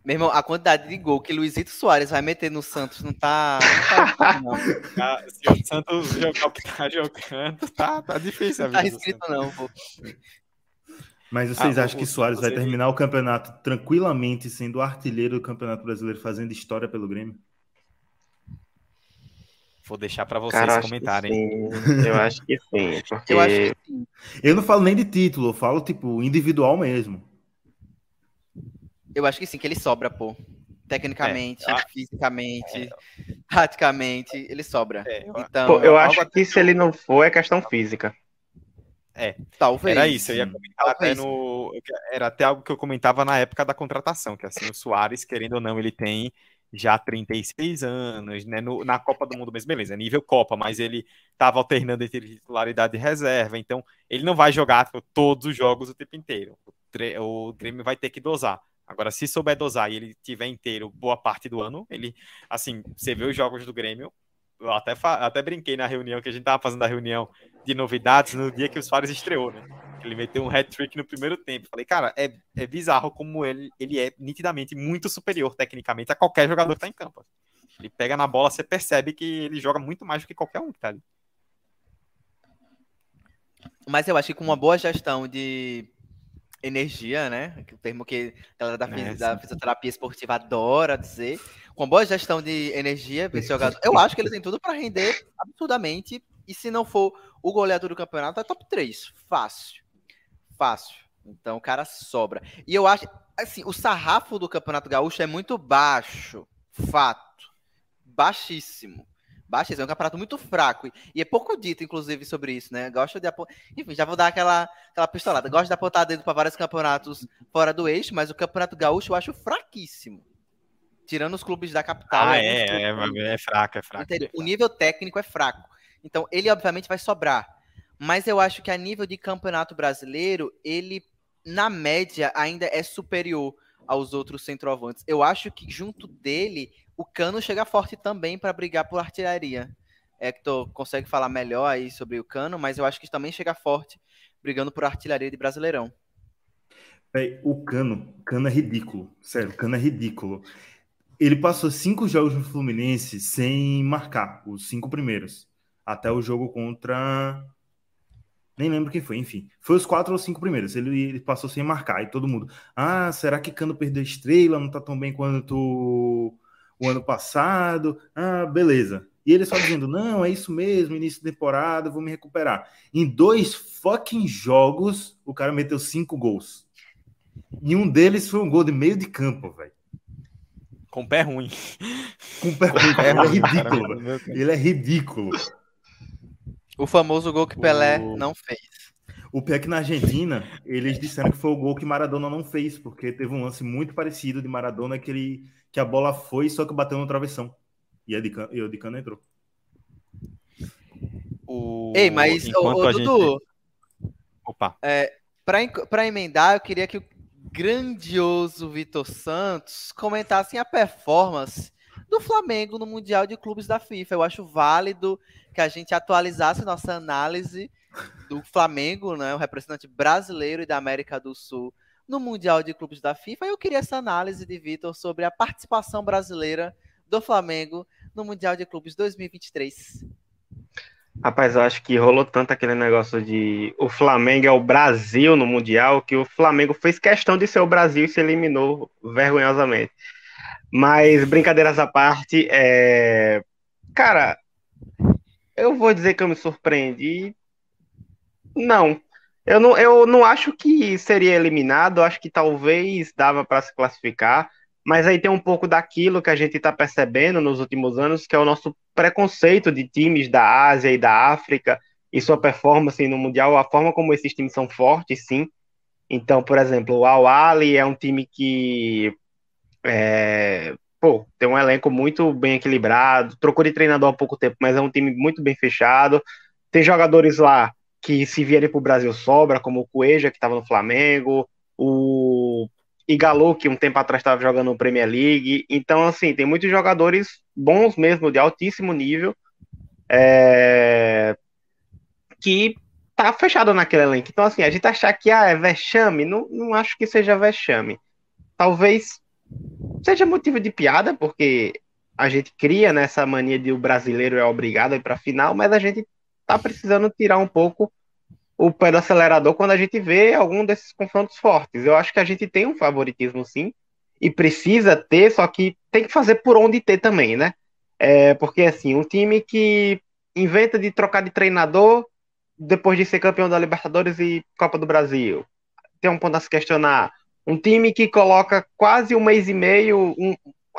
Meu irmão, a quantidade de gol que Luizito Soares vai meter no Santos não tá. Não tá não. Ah, se o Santos jogar o que tá jogando, tá, tá difícil. Não tá escrito, não, pô. Mas vocês ah, acham que Soares vai terminar o campeonato tranquilamente sendo artilheiro do Campeonato Brasileiro, fazendo história pelo Grêmio? Vou deixar para vocês Cara, comentarem. Eu acho que sim. Porque... Eu acho que sim. Eu não falo nem de título, eu falo tipo individual mesmo. Eu acho que sim, que ele sobra, pô. Tecnicamente, é, fisicamente, é. taticamente, ele sobra. É, então, pô, eu acho que se ele não for, é questão física. É, talvez. Era isso, eu ia comentar até no. Era até algo que eu comentava na época da contratação, que assim, o Soares, querendo ou não, ele tem já 36 anos, né? No, na Copa do Mundo mesmo, beleza, nível Copa, mas ele estava alternando entre titularidade e reserva, então ele não vai jogar todos os jogos o tempo inteiro. O, o Grêmio vai ter que dosar. Agora, se souber dosar e ele tiver inteiro boa parte do ano, ele, assim, você vê os jogos do Grêmio, eu até, até brinquei na reunião, que a gente tava fazendo a reunião de novidades no dia que o Soares estreou, né? Ele meteu um hat-trick no primeiro tempo. Falei, cara, é, é bizarro como ele, ele é nitidamente muito superior tecnicamente a qualquer jogador que tá em campo. Ele pega na bola, você percebe que ele joga muito mais do que qualquer um que tá ali. Mas eu acho que com uma boa gestão de energia, né? O termo que a galera da, é, da fisioterapia esportiva adora dizer. Com boa gestão de energia, esse jogador, eu acho que ele tem tudo para render absurdamente. E se não for o goleador do campeonato, é top 3. Fácil. Fácil. Então o cara sobra. E eu acho, assim, o sarrafo do Campeonato Gaúcho é muito baixo. Fato. Baixíssimo baixíssimo, é um campeonato muito fraco. E é pouco dito, inclusive, sobre isso, né? Gosto de apontar. Enfim, já vou dar aquela, aquela pistolada. Gosto de apontar dedo para vários campeonatos fora do eixo, mas o Campeonato Gaúcho eu acho fraquíssimo. Tirando os clubes da capital. Ah, é, é, é, é, fraco, é fraco. O nível técnico é fraco. Então, ele obviamente vai sobrar. Mas eu acho que a nível de campeonato brasileiro, ele, na média, ainda é superior aos outros centroavantes. Eu acho que junto dele o Cano chega forte também para brigar por artilharia. Hector consegue falar melhor aí sobre o Cano, mas eu acho que também chega forte brigando por artilharia de Brasileirão. É, o Cano, Cano é ridículo, sério, Cano é ridículo. Ele passou cinco jogos no Fluminense sem marcar, os cinco primeiros, até o jogo contra nem lembro quem foi, enfim. Foi os quatro ou cinco primeiros. Ele, ele, passou sem marcar. E todo mundo. Ah, será que Cano perdeu estrela? Não tá tão bem quanto o ano passado. Ah, beleza. E ele só dizendo: não, é isso mesmo, início de temporada, vou me recuperar. Em dois fucking jogos, o cara meteu cinco gols. E um deles foi um gol de meio de campo, velho. Com pé ruim. Com pé ruim. é ridículo, velho. Ele é ridículo. O famoso gol que Pelé o... não fez. O pior é que na Argentina, eles disseram que foi o gol que Maradona não fez, porque teve um lance muito parecido de Maradona que ele que a bola foi, só que bateu no travessão. E, a de, e o de cano entrou. O... Ei, mas, o, o Dudu, gente... Opa. É, para emendar, eu queria que o grandioso Vitor Santos comentasse a performance do Flamengo no Mundial de Clubes da FIFA. Eu acho válido que a gente atualizasse nossa análise do Flamengo, né, o representante brasileiro e da América do Sul no Mundial de Clubes da FIFA. Eu queria essa análise de Vitor sobre a participação brasileira do Flamengo no Mundial de Clubes 2023. Rapaz, eu acho que rolou tanto aquele negócio de o Flamengo é o Brasil no Mundial que o Flamengo fez questão de ser o Brasil e se eliminou vergonhosamente. Mas, brincadeiras à parte, é... cara, eu vou dizer que eu me surpreendi. Não. Eu não, eu não acho que seria eliminado, acho que talvez dava para se classificar. Mas aí tem um pouco daquilo que a gente está percebendo nos últimos anos, que é o nosso preconceito de times da Ásia e da África e sua performance no Mundial, a forma como esses times são fortes, sim. Então, por exemplo, o Al Ali é um time que é, pô, tem um elenco muito bem equilibrado, trocou de treinador há pouco tempo, mas é um time muito bem fechado. Tem jogadores lá que se vierem para o Brasil sobra, como o Cueja, que estava no Flamengo, o e Galo, que um tempo atrás estava jogando no Premier League. Então, assim, tem muitos jogadores bons mesmo, de altíssimo nível, é... que tá fechado naquele elenco. Então, assim, a gente achar que ah, é vexame, não, não acho que seja vexame. Talvez seja motivo de piada, porque a gente cria nessa mania de o brasileiro é obrigado a ir para final, mas a gente tá precisando tirar um pouco o pé do acelerador quando a gente vê algum desses confrontos fortes. Eu acho que a gente tem um favoritismo sim, e precisa ter, só que tem que fazer por onde ter também, né? É, porque assim, um time que inventa de trocar de treinador depois de ser campeão da Libertadores e Copa do Brasil. Tem um ponto a se questionar. Um time que coloca quase um mês e meio, um,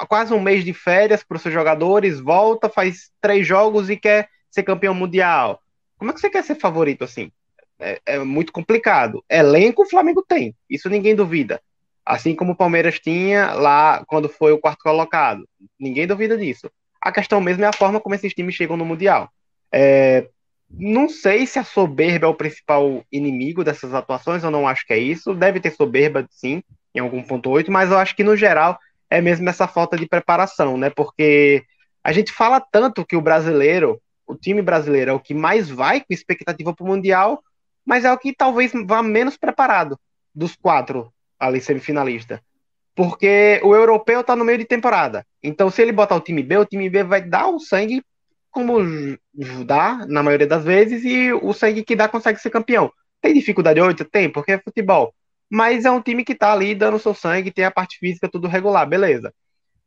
quase um mês de férias para os seus jogadores, volta, faz três jogos e quer ser campeão mundial. Como é que você quer ser favorito assim? é, é muito complicado. Elenco o Flamengo tem, isso ninguém duvida. Assim como o Palmeiras tinha lá quando foi o quarto colocado. Ninguém duvida disso. A questão mesmo é a forma como esses times chegam no Mundial. É, não sei se a soberba é o principal inimigo dessas atuações, eu não acho que é isso. Deve ter soberba, sim, em algum ponto 8, mas eu acho que no geral é mesmo essa falta de preparação, né? Porque a gente fala tanto que o brasileiro, o time brasileiro é o que mais vai com expectativa para o Mundial, mas é o que talvez vá menos preparado dos quatro ali semifinalista. Porque o europeu tá no meio de temporada. Então, se ele botar o time B, o time B vai dar o sangue como dá, na maioria das vezes, e o sangue que dá consegue ser campeão. Tem dificuldade hoje? Tem, porque é futebol. Mas é um time que tá ali dando seu sangue, tem a parte física tudo regular, beleza.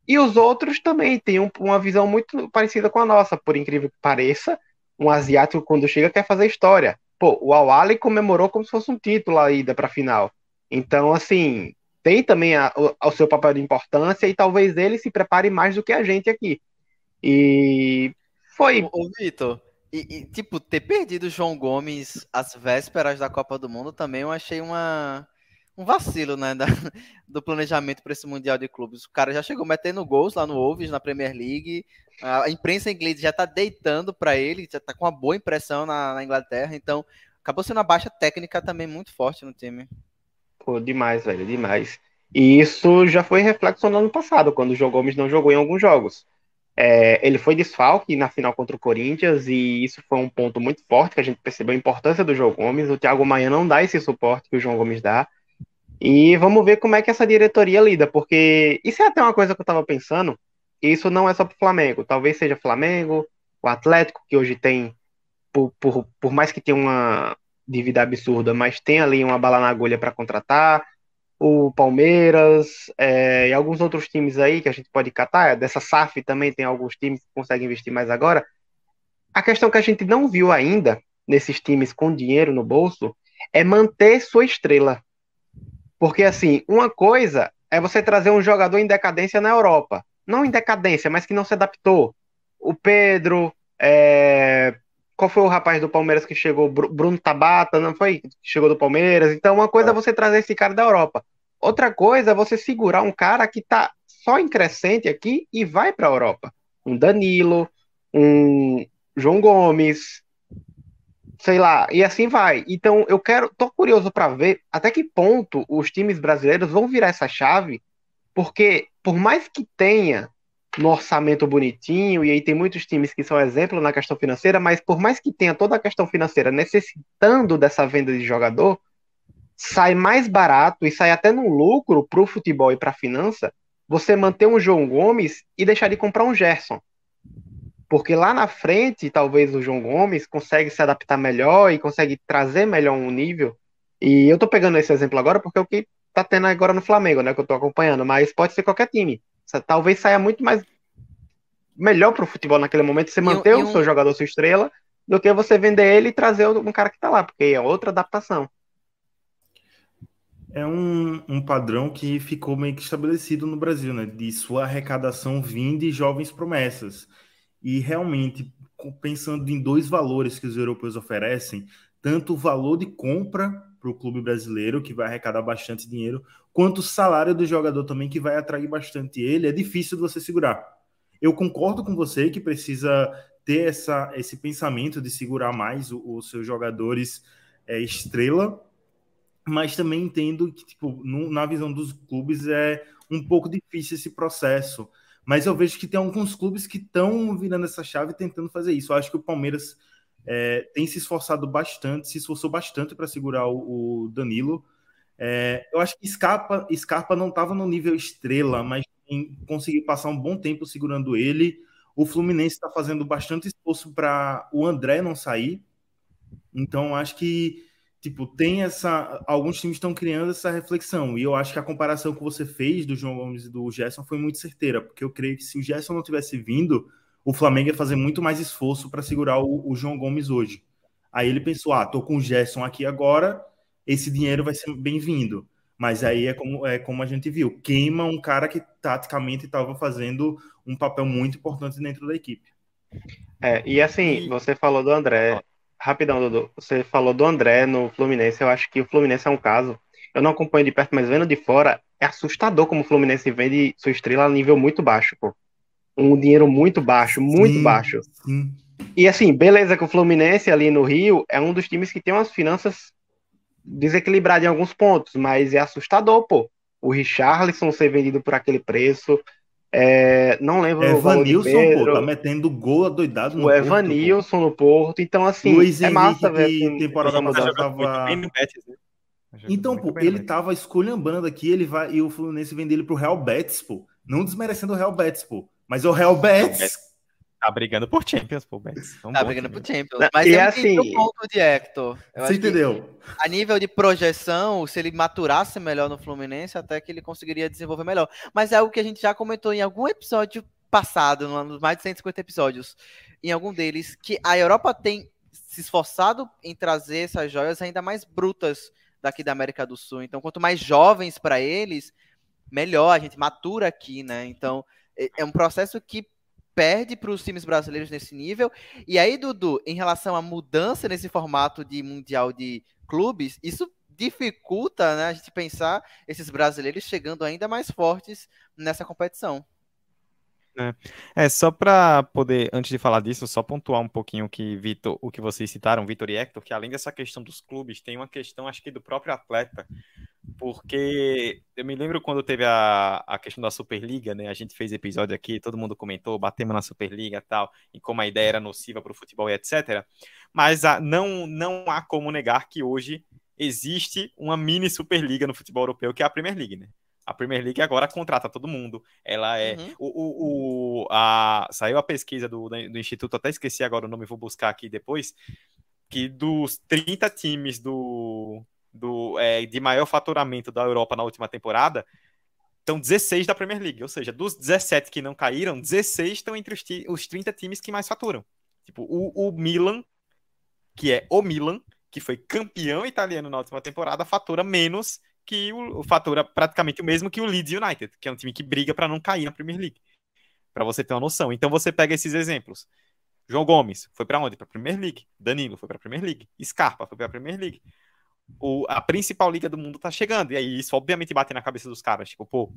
E os outros também têm um, uma visão muito parecida com a nossa, por incrível que pareça. Um asiático, quando chega, quer fazer história pô, o Awali comemorou como se fosse um título a ida para a final. Então, assim, tem também a, o, o, seu papel de importância e talvez ele se prepare mais do que a gente aqui. E foi. Ô, Vitor, e, e, tipo, ter perdido o João Gomes às vésperas da Copa do Mundo também eu achei uma, um vacilo, né, da, [laughs] do planejamento para esse Mundial de Clubes. O cara já chegou metendo gols lá no Wolves, na Premier League, a imprensa inglesa já está deitando para ele, já está com uma boa impressão na, na, Inglaterra, então acabou sendo uma baixa técnica também muito forte no time. Pô, demais, velho, demais. E isso já foi reflexo no ano passado, quando o João Gomes não jogou em alguns jogos. É, ele foi desfalque na final contra o Corinthians e isso foi um ponto muito forte que a gente percebeu a importância do João Gomes. O Thiago Maia não dá esse suporte que o João Gomes dá. E vamos ver como é que essa diretoria lida, porque isso é até uma coisa que eu estava pensando isso não é só para Flamengo. Talvez seja Flamengo, o Atlético, que hoje tem, por, por, por mais que tenha uma dívida absurda, mas tem ali uma bala na agulha para contratar. O Palmeiras é, e alguns outros times aí que a gente pode catar. Dessa SAF também tem alguns times que conseguem investir mais agora. A questão que a gente não viu ainda nesses times com dinheiro no bolso é manter sua estrela. Porque, assim, uma coisa é você trazer um jogador em decadência na Europa não em decadência, mas que não se adaptou. O Pedro, é... qual foi o rapaz do Palmeiras que chegou? Bruno Tabata, não foi? Chegou do Palmeiras. Então, uma coisa é, é você trazer esse cara da Europa. Outra coisa é você segurar um cara que tá só em crescente aqui e vai para a Europa. Um Danilo, um João Gomes, sei lá, e assim vai. Então, eu quero, tô curioso para ver até que ponto os times brasileiros vão virar essa chave porque por mais que tenha no orçamento bonitinho, e aí tem muitos times que são exemplo na questão financeira, mas por mais que tenha toda a questão financeira necessitando dessa venda de jogador, sai mais barato e sai até no lucro para o futebol e para a finança você manter um João Gomes e deixar de comprar um Gerson. Porque lá na frente, talvez o João Gomes consegue se adaptar melhor e consegue trazer melhor um nível. E eu tô pegando esse exemplo agora porque é o que tá tendo agora no Flamengo, né? Que eu tô acompanhando, mas pode ser qualquer time. Talvez saia muito mais melhor pro futebol naquele momento você manter um, o seu jogador sua estrela do que você vender ele e trazer um cara que tá lá, porque é outra adaptação. É um, um padrão que ficou meio que estabelecido no Brasil, né? De sua arrecadação vindo de jovens promessas. E realmente, pensando em dois valores que os europeus oferecem, tanto o valor de compra para o clube brasileiro, que vai arrecadar bastante dinheiro, quanto o salário do jogador também, que vai atrair bastante ele, é difícil de você segurar. Eu concordo com você que precisa ter essa, esse pensamento de segurar mais os seus jogadores é, estrela, mas também entendo que, tipo, no, na visão dos clubes, é um pouco difícil esse processo mas eu vejo que tem alguns clubes que estão virando essa chave tentando fazer isso. Eu acho que o Palmeiras é, tem se esforçado bastante, se esforçou bastante para segurar o, o Danilo. É, eu acho que Scarpa, Scarpa não estava no nível estrela, mas conseguiu passar um bom tempo segurando ele. O Fluminense está fazendo bastante esforço para o André não sair. Então, acho que tipo, tem essa. Alguns times estão criando essa reflexão. E eu acho que a comparação que você fez do João Gomes e do Gerson foi muito certeira, porque eu creio que se o Gerson não tivesse vindo, o Flamengo ia fazer muito mais esforço para segurar o, o, João Gomes hoje. Aí ele pensou: ah, tô com o Gerson aqui agora, esse dinheiro vai ser bem-vindo. Mas aí é como, é como a gente viu: queima um cara que taticamente estava fazendo um papel muito importante dentro da equipe. É, e assim, você falou do André. Rapidão, Dudu. Você falou do André no Fluminense. Eu acho que o Fluminense é um caso. Eu não acompanho de perto, mas vendo de fora, é assustador como o Fluminense vende sua estrela a nível muito baixo, pô. Um dinheiro muito baixo, muito sim, baixo. Sim. E assim, beleza que o Fluminense ali no Rio é um dos times que tem umas finanças desequilibradas em alguns pontos, mas é assustador, pô. O Richarlison ser vendido por aquele preço, é, não lembro é, o Evanilson, pô, tá metendo gol adoidado no O Evanilson no Porto. Então, assim, Luiz é massa ver assim, temporada passada tava... Né? Então, pô, ele tava esculhambando aqui, ele vai e o Fluminense vende ele pro Real Betis, pô. Não desmerecendo o Real Betis, pô. Mas o Real Betis Tá brigando por Champions, pô, Betis. tá brigando por Champions. Mas e eu assim... o ponto de Hector. Eu Você entendeu? A nível de projeção, se ele maturasse melhor no Fluminense, até que ele conseguiria desenvolver melhor. Mas é algo que a gente já comentou em algum episódio passado, nos mais de 150 episódios, em algum deles, que a Europa tem se esforçado em trazer essas joias ainda mais brutas daqui da América do Sul. Então, quanto mais jovens para eles, melhor a gente matura aqui, né? Então, é, é um processo que perde para os times brasileiros nesse nível. E aí, Dudu, em relação à mudança nesse formato de mundial de clubes, isso dificulta né, a gente pensar esses brasileiros chegando ainda mais fortes nessa competição. É, é só para poder, antes de falar disso, só pontuar um pouquinho que Vitor, o que vocês citaram, Vitor e Hector, que além dessa questão dos clubes, tem uma questão, acho que do próprio atleta, porque eu me lembro quando teve a, a questão da Superliga, né? A gente fez episódio aqui, todo mundo comentou, batemos na Superliga tal, e como a ideia era nociva para o futebol e etc. Mas a, não, não há como negar que hoje existe uma mini Superliga no futebol europeu, que é a Premier League, né? A Premier League agora contrata todo mundo. Ela é. Uhum. O, o, o, a, saiu a pesquisa do, do Instituto, até esqueci agora o nome, vou buscar aqui depois. Que dos 30 times do, do, é, de maior faturamento da Europa na última temporada, estão 16 da Premier League. Ou seja, dos 17 que não caíram, 16 estão entre os, os 30 times que mais faturam. Tipo, o, o Milan, que é o Milan, que foi campeão italiano na última temporada, fatura menos que o, o fatura praticamente o mesmo que o Leeds United, que é um time que briga para não cair na Premier League. Para você ter uma noção. Então você pega esses exemplos. João Gomes foi para onde? Para a Premier League. Danilo foi para a Premier League. Scarpa foi para a Premier League. O, a principal liga do mundo tá chegando. E aí isso obviamente bate na cabeça dos caras. Tipo, pô,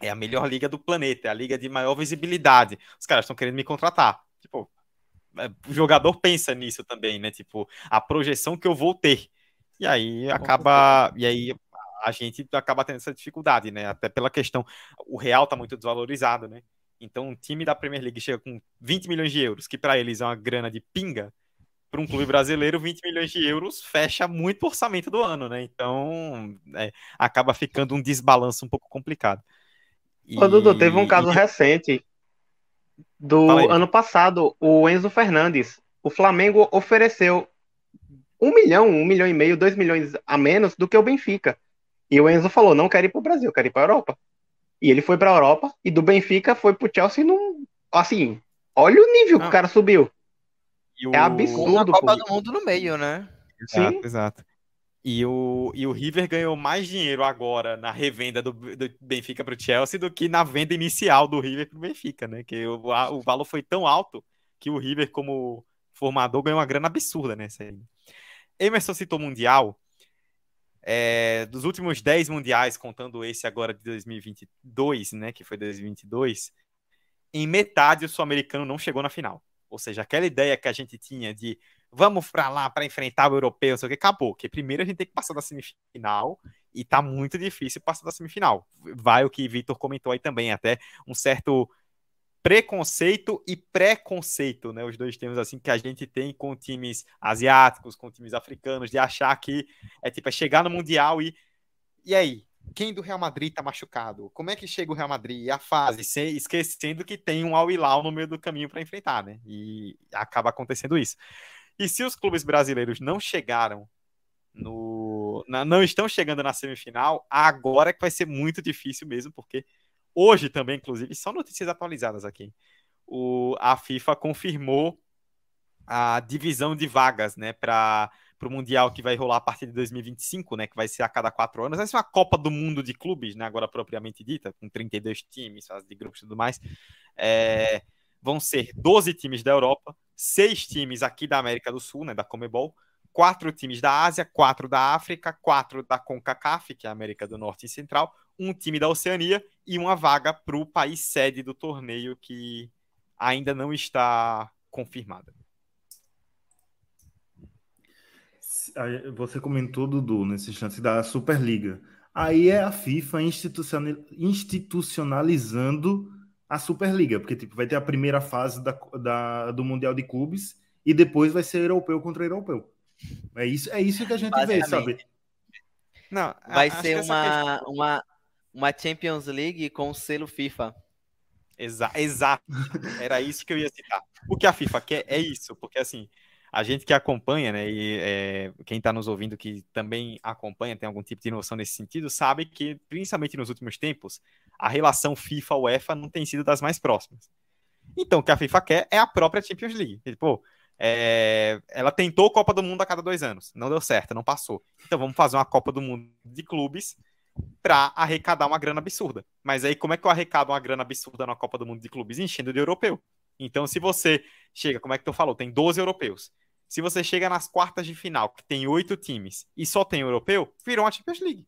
é a melhor liga do planeta, é a liga de maior visibilidade. Os caras estão querendo me contratar. Tipo, é, o jogador pensa nisso também, né? Tipo, a projeção que eu vou ter. E aí acaba. E aí a gente acaba tendo essa dificuldade, né? Até pela questão, o real está muito desvalorizado, né? Então, um time da Premier League chega com 20 milhões de euros, que para eles é uma grana de pinga, para um clube [laughs] brasileiro, 20 milhões de euros fecha muito orçamento do ano, né? Então, é, acaba ficando um desbalanço um pouco complicado. E... Ô, Dudu, teve um caso e... recente do ano passado, o Enzo Fernandes. O Flamengo ofereceu um milhão, um milhão e meio, dois milhões a menos do que o Benfica. E o Enzo falou: não quero ir para o Brasil, quero ir para a Europa. E ele foi para a Europa e do Benfica foi para o Chelsea num. Assim, olha o nível que o cara subiu. O... É absurdo. a Copa do Mundo no meio, né? Exato, Sim. exato. E o, e o River ganhou mais dinheiro agora na revenda do, do Benfica para o Chelsea do que na venda inicial do River para o Benfica, né? Que o, a, o valor foi tão alto que o River, como formador, ganhou uma grana absurda nessa aí. Emerson citou Mundial. É, dos últimos 10 mundiais, contando esse agora de 2022, né, que foi 2022, em metade o sul-americano não chegou na final. Ou seja, aquela ideia que a gente tinha de vamos para lá para enfrentar o europeu, sei o que, acabou. Que primeiro a gente tem que passar da semifinal e tá muito difícil passar da semifinal. Vai o que Vitor comentou aí também, até um certo preconceito e preconceito, né? Os dois termos assim que a gente tem com times asiáticos, com times africanos, de achar que é tipo é chegar no mundial e e aí, quem do Real Madrid tá machucado? Como é que chega o Real Madrid a fase, sem, esquecendo que tem um Al Hilal no meio do caminho para enfrentar, né? E acaba acontecendo isso. E se os clubes brasileiros não chegaram no não estão chegando na semifinal, agora é que vai ser muito difícil mesmo, porque Hoje também, inclusive, são notícias atualizadas aqui. O, a FIFA confirmou a divisão de vagas, né, para o Mundial que vai rolar a partir de 2025, né, que vai ser a cada quatro anos. Vai ser uma Copa do Mundo de clubes, né, agora propriamente dita, com 32 times, fase de grupos e tudo mais. É, vão ser 12 times da Europa, seis times aqui da América do Sul, né, da Comebol, quatro times da Ásia, quatro da África, quatro da CONCACAF, que é a América do Norte e Central, um time da Oceania e uma vaga para o país sede do torneio que ainda não está confirmada. Você comentou, Dudu, nesse chance da Superliga. Aí é a FIFA institucionalizando a Superliga, porque tipo, vai ter a primeira fase da, da, do Mundial de Clubes e depois vai ser europeu contra europeu. É isso, é isso que a gente vê, sabe? Não, vai ser uma, questão... uma, uma Champions League com selo FIFA. Exa exato. Era isso que eu ia citar. O que a FIFA quer é isso, porque assim, a gente que acompanha, né, e é, quem está nos ouvindo que também acompanha, tem algum tipo de noção nesse sentido, sabe que, principalmente nos últimos tempos, a relação FIFA-UEFA não tem sido das mais próximas. Então, o que a FIFA quer é a própria Champions League. Tipo, é, ela tentou Copa do Mundo a cada dois anos, não deu certo, não passou. Então, vamos fazer uma Copa do Mundo de clubes para arrecadar uma grana absurda. Mas aí, como é que eu arrecado uma grana absurda na Copa do Mundo de Clubes? Enchendo de europeu. Então, se você chega, como é que tu falou? Tem 12 europeus. Se você chega nas quartas de final, que tem oito times, e só tem europeu, virou uma Champions League.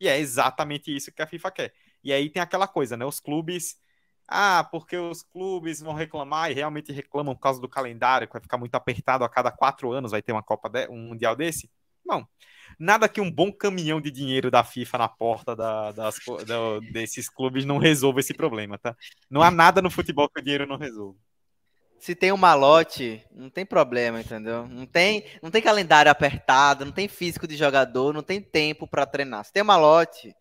E é exatamente isso que a FIFA quer. E aí tem aquela coisa, né? Os clubes. Ah, porque os clubes vão reclamar e realmente reclamam por causa do calendário, que vai ficar muito apertado a cada quatro anos, vai ter uma Copa, de... um Mundial desse. Não. Nada que um bom caminhão de dinheiro da FIFA na porta da, das, da, desses clubes não resolva esse problema, tá? Não há nada no futebol que o dinheiro não resolva. Se tem um malote, não tem problema, entendeu? Não tem, não tem calendário apertado, não tem físico de jogador, não tem tempo para treinar. Se tem um malote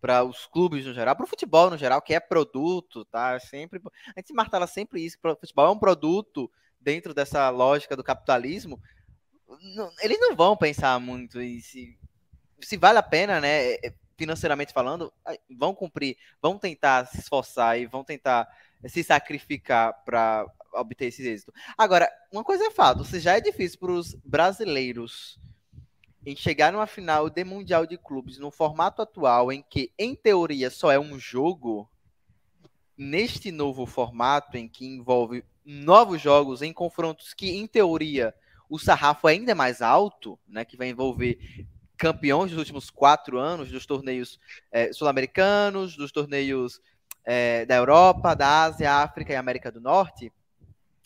para os clubes no geral, para o futebol no geral, que é produto, tá? É sempre a gente martela sempre isso, o futebol é um produto dentro dessa lógica do capitalismo não, eles não vão pensar muito em se, se vale a pena, né? É, é, financeiramente falando, vão cumprir, vão tentar se esforçar e vão tentar se sacrificar para obter esse êxito. Agora, uma coisa é fato, se já é difícil para os brasileiros em chegar numa final de Mundial de Clubes no formato atual, em que, em teoria, só é um jogo, neste novo formato, em que envolve novos jogos em confrontos que, em teoria, o sarrafo é ainda mais alto, né, que vai envolver campeões dos últimos quatro anos dos torneios é, sul-americanos, dos torneios é, da Europa, da Ásia, África e América do Norte.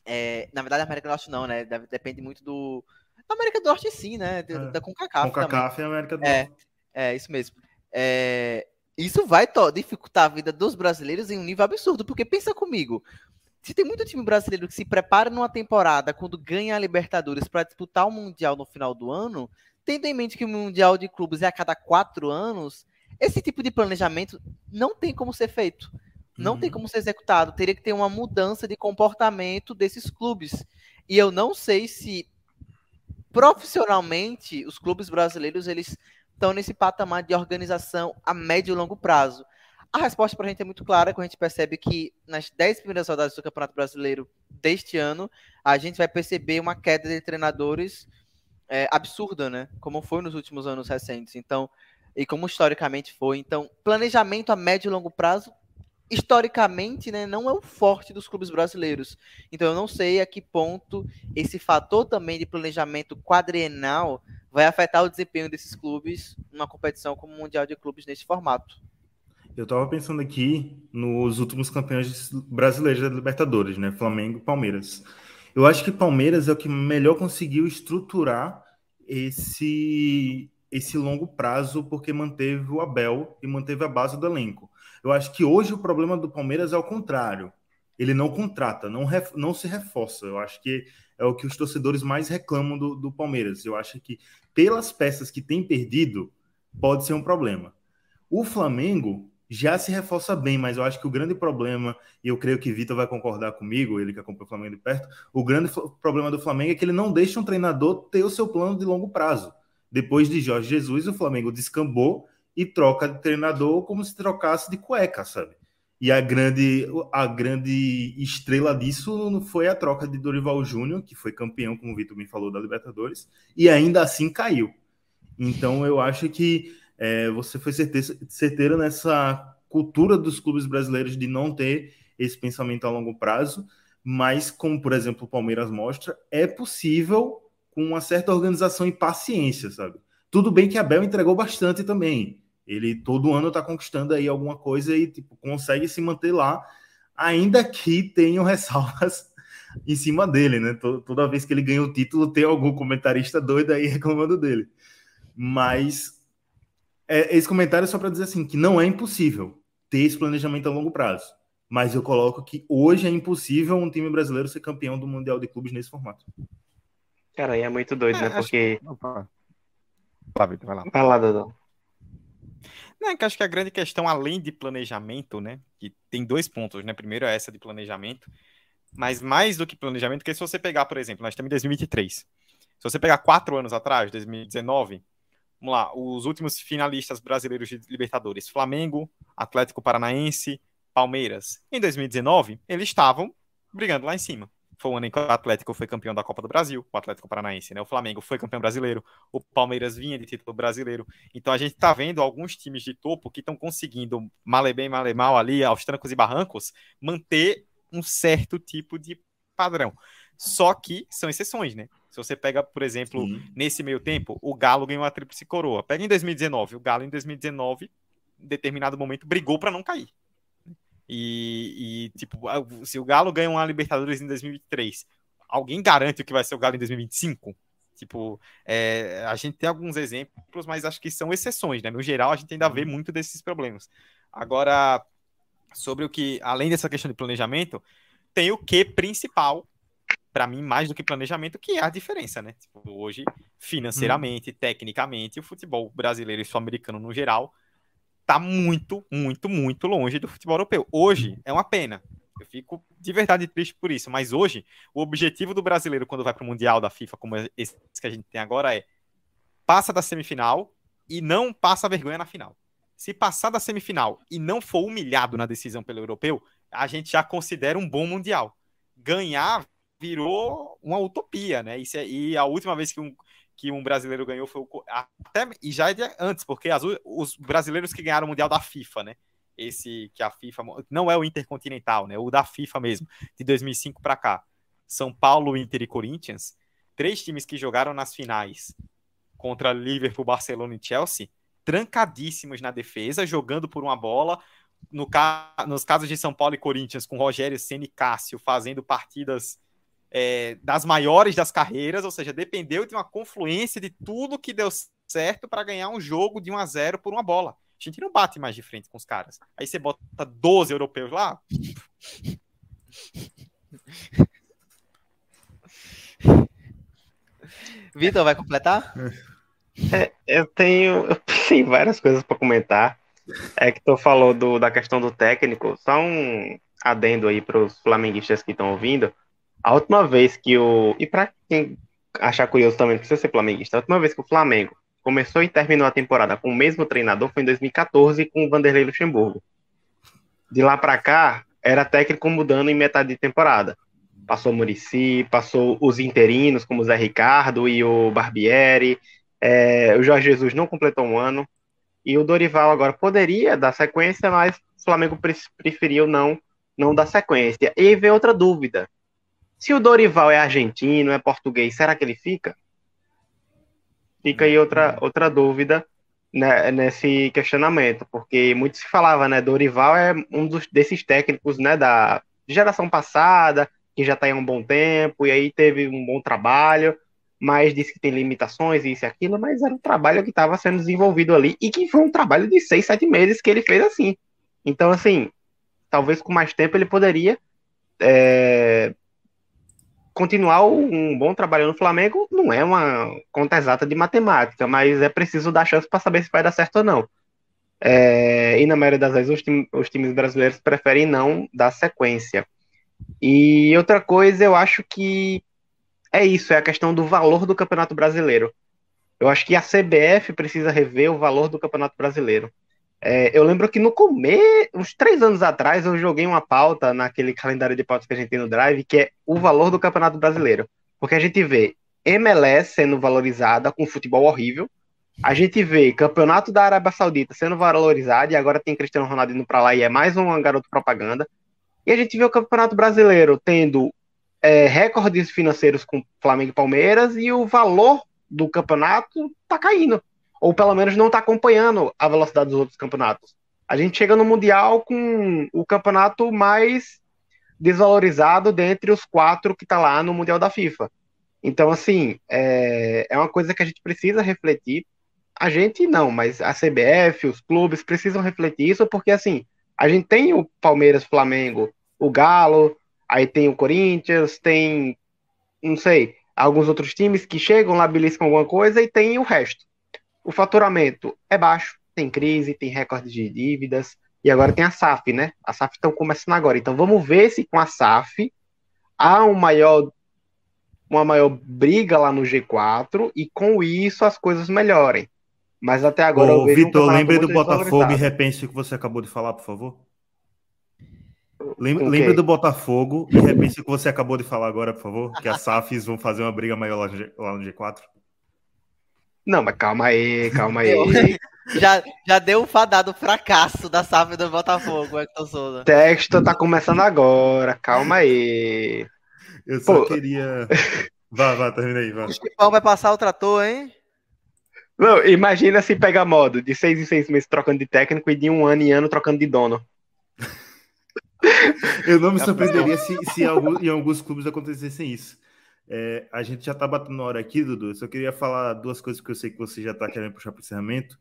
É, na verdade, a América do Norte não, né? Depende muito do. Da América do Norte, sim, né? Da, é. da CONCACAF. CONCACAF e América do Norte. É, é isso mesmo. É, isso vai dificultar a vida dos brasileiros em um nível absurdo, porque pensa comigo, se tem muito time brasileiro que se prepara numa temporada quando ganha a Libertadores para disputar o Mundial no final do ano, tendo em mente que o Mundial de Clubes é a cada quatro anos, esse tipo de planejamento não tem como ser feito. Não uhum. tem como ser executado. Teria que ter uma mudança de comportamento desses clubes. E eu não sei se profissionalmente os clubes brasileiros eles estão nesse patamar de organização a médio e longo prazo. A resposta para a gente é muito clara, quando a gente percebe que nas 10 primeiras rodadas do Campeonato Brasileiro deste ano, a gente vai perceber uma queda de treinadores é, absurda, né? Como foi nos últimos anos recentes. Então, e como historicamente foi. Então, planejamento a médio e longo prazo, historicamente, né, não é o forte dos clubes brasileiros. Então, eu não sei a que ponto esse fator também de planejamento quadrienal vai afetar o desempenho desses clubes numa competição como o Mundial de Clubes nesse formato. Eu estava pensando aqui nos últimos campeões brasileiros da Libertadores, né? Flamengo e Palmeiras. Eu acho que Palmeiras é o que melhor conseguiu estruturar esse esse longo prazo porque manteve o Abel e manteve a base do elenco. Eu acho que hoje o problema do Palmeiras é o contrário. Ele não contrata, não, ref, não se reforça. Eu acho que é o que os torcedores mais reclamam do, do Palmeiras. Eu acho que pelas peças que tem perdido, pode ser um problema. O Flamengo já se reforça bem, mas eu acho que o grande problema, e eu creio que Vitor vai concordar comigo, ele que acompanha o Flamengo de perto, o grande problema do Flamengo é que ele não deixa um treinador ter o seu plano de longo prazo. Depois de Jorge Jesus, o Flamengo descambou e troca de treinador como se trocasse de cueca, sabe? E a grande, a grande estrela disso foi a troca de Dorival Júnior, que foi campeão, como o Vitor me falou, da Libertadores, e ainda assim caiu. Então eu acho que é, você foi certeza, certeiro nessa cultura dos clubes brasileiros de não ter esse pensamento a longo prazo, mas como, por exemplo, o Palmeiras mostra, é possível com uma certa organização e paciência, sabe? Tudo bem que Abel entregou bastante também. Ele todo ano está conquistando aí alguma coisa e tipo, consegue se manter lá, ainda que tenham [laughs] ressalvas em cima dele, né? Toda vez que ele ganha o título, tem algum comentarista doido aí [laughs] reclamando dele. Mas é, esse comentário é só para dizer assim que não é impossível ter esse planejamento a longo prazo. Mas eu coloco que hoje é impossível um time brasileiro ser campeão do Mundial de Clubes nesse formato. Cara, aí é muito doido, é, né? Porque. Que... Vai, Vitor, vai lá. Vai lá, Dodô. Não, é que acho que a grande questão, além de planejamento, né? Que tem dois pontos, né? Primeiro é essa de planejamento, mas mais do que planejamento, porque se você pegar, por exemplo, nós estamos em 2023. Se você pegar quatro anos atrás, 2019, vamos lá, os últimos finalistas brasileiros de Libertadores, Flamengo, Atlético Paranaense, Palmeiras. Em 2019, eles estavam brigando lá em cima. Foi o ano em que o Atlético foi campeão da Copa do Brasil, o Atlético Paranaense, né? O Flamengo foi campeão brasileiro, o Palmeiras vinha de título brasileiro. Então a gente tá vendo alguns times de topo que estão conseguindo, male bem, male mal ali, aos trancos e barrancos, manter um certo tipo de padrão. Só que são exceções, né? Se você pega, por exemplo, nesse meio tempo, o Galo ganhou a tríplice coroa. Pega em 2019, o Galo em 2019, em determinado momento, brigou para não cair. E, e, tipo, se o Galo ganha uma Libertadores em 2023, alguém garante o que vai ser o Galo em 2025? Tipo, é, a gente tem alguns exemplos, mas acho que são exceções, né? No geral, a gente ainda vê uhum. muito desses problemas. Agora, sobre o que, além dessa questão de planejamento, tem o que principal, para mim, mais do que planejamento, que é a diferença, né? Tipo, hoje, financeiramente, hum. tecnicamente, o futebol brasileiro e sul-americano no geral tá muito, muito, muito longe do futebol europeu. Hoje é uma pena. Eu fico de verdade triste por isso, mas hoje o objetivo do brasileiro quando vai para o mundial da FIFA, como esse que a gente tem agora é passa da semifinal e não passa vergonha na final. Se passar da semifinal e não for humilhado na decisão pelo europeu, a gente já considera um bom mundial. Ganhar virou uma utopia, né? É, e a última vez que um, que um brasileiro ganhou foi o. Até, e já é antes, porque as, os brasileiros que ganharam o Mundial da FIFA, né? Esse que a FIFA. Não é o Intercontinental, né? O da FIFA mesmo, de 2005 para cá. São Paulo, Inter e Corinthians. Três times que jogaram nas finais contra Liverpool, Barcelona e Chelsea, trancadíssimos na defesa, jogando por uma bola. No ca... Nos casos de São Paulo e Corinthians, com Rogério Ceni Cássio fazendo partidas é, das maiores das carreiras, ou seja, dependeu de uma confluência de tudo que deu certo para ganhar um jogo de 1 a 0 por uma bola. A gente não bate mais de frente com os caras. Aí você bota 12 europeus lá. [laughs] Vitor, vai completar? É, eu tenho, eu tenho várias coisas para comentar. É que tu falou do, da questão do técnico. Só um adendo aí para os flamenguistas que estão ouvindo. A última vez que o. E para quem achar curioso também, não precisa ser flamenguista. A última vez que o Flamengo começou e terminou a temporada com o mesmo treinador foi em 2014 com o Vanderlei Luxemburgo. De lá para cá, era técnico mudando em metade de temporada. Passou o Murici, passou os interinos, como o Zé Ricardo e o Barbieri. É, o Jorge Jesus não completou um ano. E o Dorival agora poderia dar sequência, mas o Flamengo preferiu não, não dar sequência. E aí vem outra dúvida. Se o Dorival é argentino, é português, será que ele fica? Fica aí outra, outra dúvida né, nesse questionamento, porque muito se falava, né? Dorival é um dos, desses técnicos né, da geração passada, que já está aí há um bom tempo, e aí teve um bom trabalho, mas disse que tem limitações, isso e aquilo, mas era um trabalho que estava sendo desenvolvido ali, e que foi um trabalho de seis, sete meses que ele fez assim. Então, assim, talvez com mais tempo ele poderia é, continuar um bom trabalho no Flamengo não é uma conta exata de matemática, mas é preciso dar chance para saber se vai dar certo ou não. É, e na maioria das vezes os, time, os, times brasileiros preferem não dar sequência. E outra coisa, eu acho que é isso, é a questão do valor do Campeonato Brasileiro. Eu acho que a CBF precisa rever o valor do Campeonato Brasileiro. É, eu lembro que no começo, uns três anos atrás, eu joguei uma pauta naquele calendário de pautas que a gente tem no Drive, que é o valor do Campeonato Brasileiro. Porque a gente vê MLS sendo valorizada com futebol horrível, a gente vê Campeonato da Arábia Saudita sendo valorizado, e agora tem Cristiano Ronaldo indo para lá e é mais um garoto propaganda. E a gente vê o Campeonato Brasileiro tendo é, recordes financeiros com Flamengo e Palmeiras, e o valor do campeonato tá caindo ou pelo menos não está acompanhando a velocidade dos outros campeonatos. A gente chega no Mundial com o campeonato mais desvalorizado dentre os quatro que está lá no Mundial da FIFA. Então, assim, é, é uma coisa que a gente precisa refletir. A gente não, mas a CBF, os clubes precisam refletir isso, porque, assim, a gente tem o Palmeiras, Flamengo, o Galo, aí tem o Corinthians, tem, não sei, alguns outros times que chegam lá, beliscam alguma coisa e tem o resto o faturamento é baixo, tem crise, tem recorde de dívidas, e agora tem a SAF, né? A SAF estão começando agora. Então vamos ver se com a SAF há um maior, uma maior briga lá no G4 e com isso as coisas melhorem. Mas até agora Ô, Vitor, um lembre do Botafogo e repense o que você acabou de falar, por favor. Lembre, lembre do Botafogo e repense o que você acabou de falar agora, por favor, que as SAFs vão fazer uma briga maior lá no G4. Não, mas calma aí, calma aí. [laughs] já, já deu um fadado fracasso da SAF do Botafogo, Hector Souza. O texto tá começando agora, calma aí. Eu só Pô. queria. Vá, vá, termina aí, vá. O Chipão vai passar o trator, hein? Não, imagina se pega modo de seis em seis meses trocando de técnico e de um ano em ano trocando de dono. Eu não me surpreenderia se, se em alguns clubes acontecessem isso. É, a gente já está batendo hora aqui, Dudu. Eu só queria falar duas coisas que eu sei que você já está querendo puxar para o encerramento.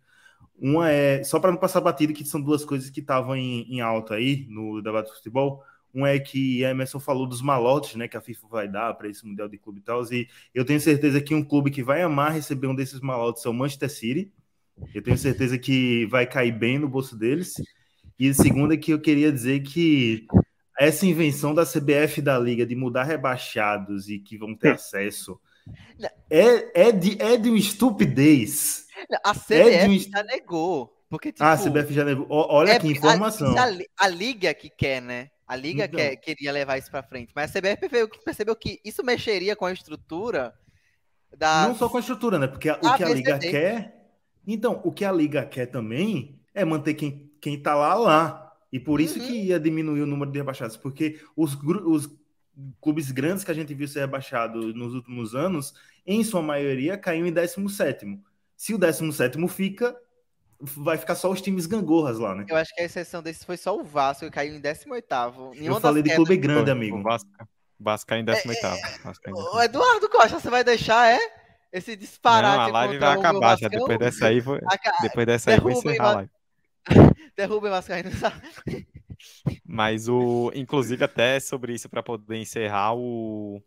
Uma é, só para não passar batido, que são duas coisas que estavam em, em alta aí no debate de futebol. Um é que a Emerson falou dos malotes, né, que a FIFA vai dar para esse Mundial de Clube e tal. E eu tenho certeza que um clube que vai amar receber um desses malotes é o Manchester City. Eu tenho certeza que vai cair bem no bolso deles. E a segunda é que eu queria dizer que essa invenção da CBF da Liga de mudar rebaixados e que vão ter acesso é, é, de, é de uma estupidez. A CBF é um... já negou. Porque, tipo, ah, a CBF já negou. Olha é, que informação. A, a, Liga que quer, né? A Liga então. quer, queria levar isso para frente. Mas a CBF percebeu, percebeu que isso mexeria com a estrutura da. Não só com a estrutura, né? Porque a, o que a Liga quer. Então, o que a Liga quer também é manter quem, quem tá lá lá. E por isso uhum. que ia diminuir o número de rebaixados, porque os, os clubes grandes que a gente viu ser rebaixados nos últimos anos, em sua maioria, caiu em 17. Se o 17 fica, vai ficar só os times gangorras lá, né? Eu acho que a exceção desse foi só o Vasco, que caiu em 18. Eu falei de clube grande, amigo. O Vasco, Vasco caiu em 18. É, é... O Eduardo Costa, você vai deixar, é? Esse disparate. Não, a live vai acabar já. Depois dessa aí, vou... depois dessa aí, vou encerrar a live. [laughs] Derrubem Vascaíno. Mas o, inclusive até sobre isso para poder encerrar o,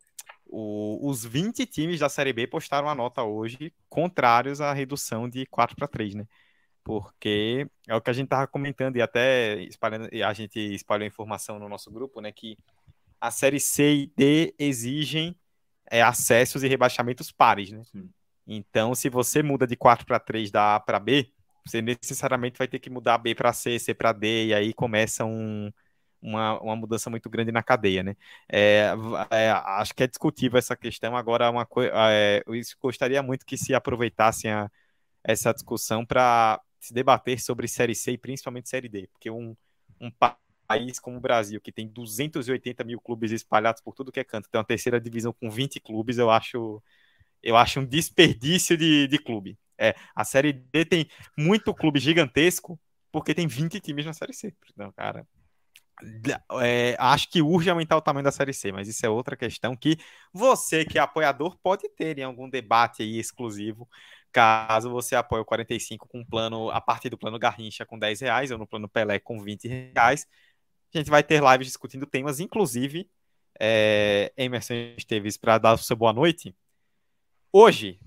o, os 20 times da Série B postaram a nota hoje contrários à redução de 4 para 3, né? Porque é o que a gente tava comentando e até espalhando, e a gente espalhou informação no nosso grupo, né, que a série C e D exigem é, acessos e rebaixamentos pares, né? Então, se você muda de 4 para 3 da A para B, você necessariamente vai ter que mudar B para C, C para D, e aí começa um, uma, uma mudança muito grande na cadeia, né? É, é, acho que é discutível essa questão. Agora, uma coisa, é, eu gostaria muito que se aproveitassem a, essa discussão para se debater sobre Série C e principalmente Série D, porque um, um país como o Brasil, que tem 280 mil clubes espalhados por tudo que é canto, tem uma terceira divisão com 20 clubes, eu acho, eu acho um desperdício de, de clube. É, a Série D tem muito clube gigantesco porque tem 20 times na Série C. Então, cara, é, acho que urge aumentar o tamanho da Série C, mas isso é outra questão que você que é apoiador pode ter em algum debate aí exclusivo, caso você apoie o 45 com plano, a partir do plano Garrincha com 10 reais ou no plano Pelé com 20 reais. A gente vai ter lives discutindo temas, inclusive é, Emerson Esteves para dar o seu boa noite. Hoje,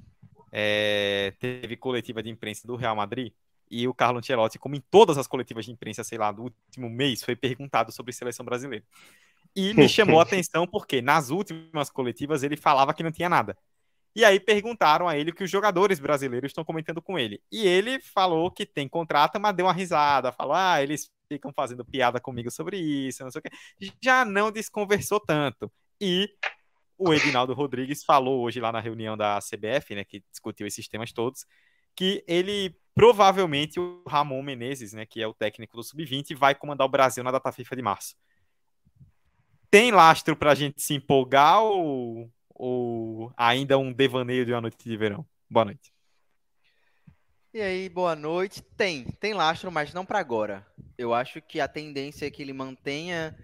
é, teve coletiva de imprensa do Real Madrid e o Carlo Ancelotti, como em todas as coletivas de imprensa, sei lá, do último mês, foi perguntado sobre seleção brasileira. E me [laughs] chamou a atenção porque nas últimas coletivas ele falava que não tinha nada. E aí perguntaram a ele o que os jogadores brasileiros estão comentando com ele. E ele falou que tem contrato, mas deu uma risada, falou: "Ah, eles ficam fazendo piada comigo sobre isso, não sei o quê". Já não desconversou tanto. E o Edinaldo Rodrigues falou hoje lá na reunião da CBF, né, que discutiu esses temas todos, que ele provavelmente o Ramon Menezes, né, que é o técnico do sub-20, vai comandar o Brasil na data FIFA de março. Tem lastro para a gente se empolgar ou, ou ainda um devaneio de uma noite de verão? Boa noite. E aí, boa noite. Tem, tem lastro, mas não para agora. Eu acho que a tendência é que ele mantenha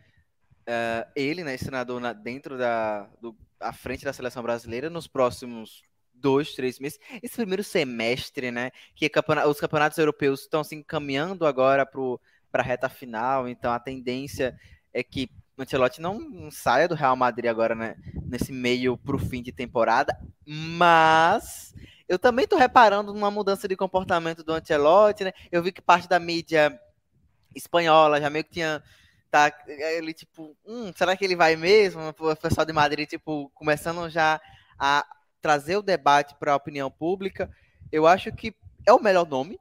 uh, ele, né, senador, na, dentro da, do, à frente da seleção brasileira nos próximos dois, três meses. Esse primeiro semestre, né? Que os campeonatos europeus estão se encaminhando agora para a reta final, então a tendência é que Ancelotti não saia do Real Madrid agora, né? Nesse meio para o fim de temporada, mas eu também estou reparando numa mudança de comportamento do Ancelotti, né? Eu vi que parte da mídia espanhola já meio que tinha tá ele tipo, hum, será que ele vai mesmo? O pessoal de Madrid tipo começando já a trazer o debate para a opinião pública. Eu acho que é o melhor nome.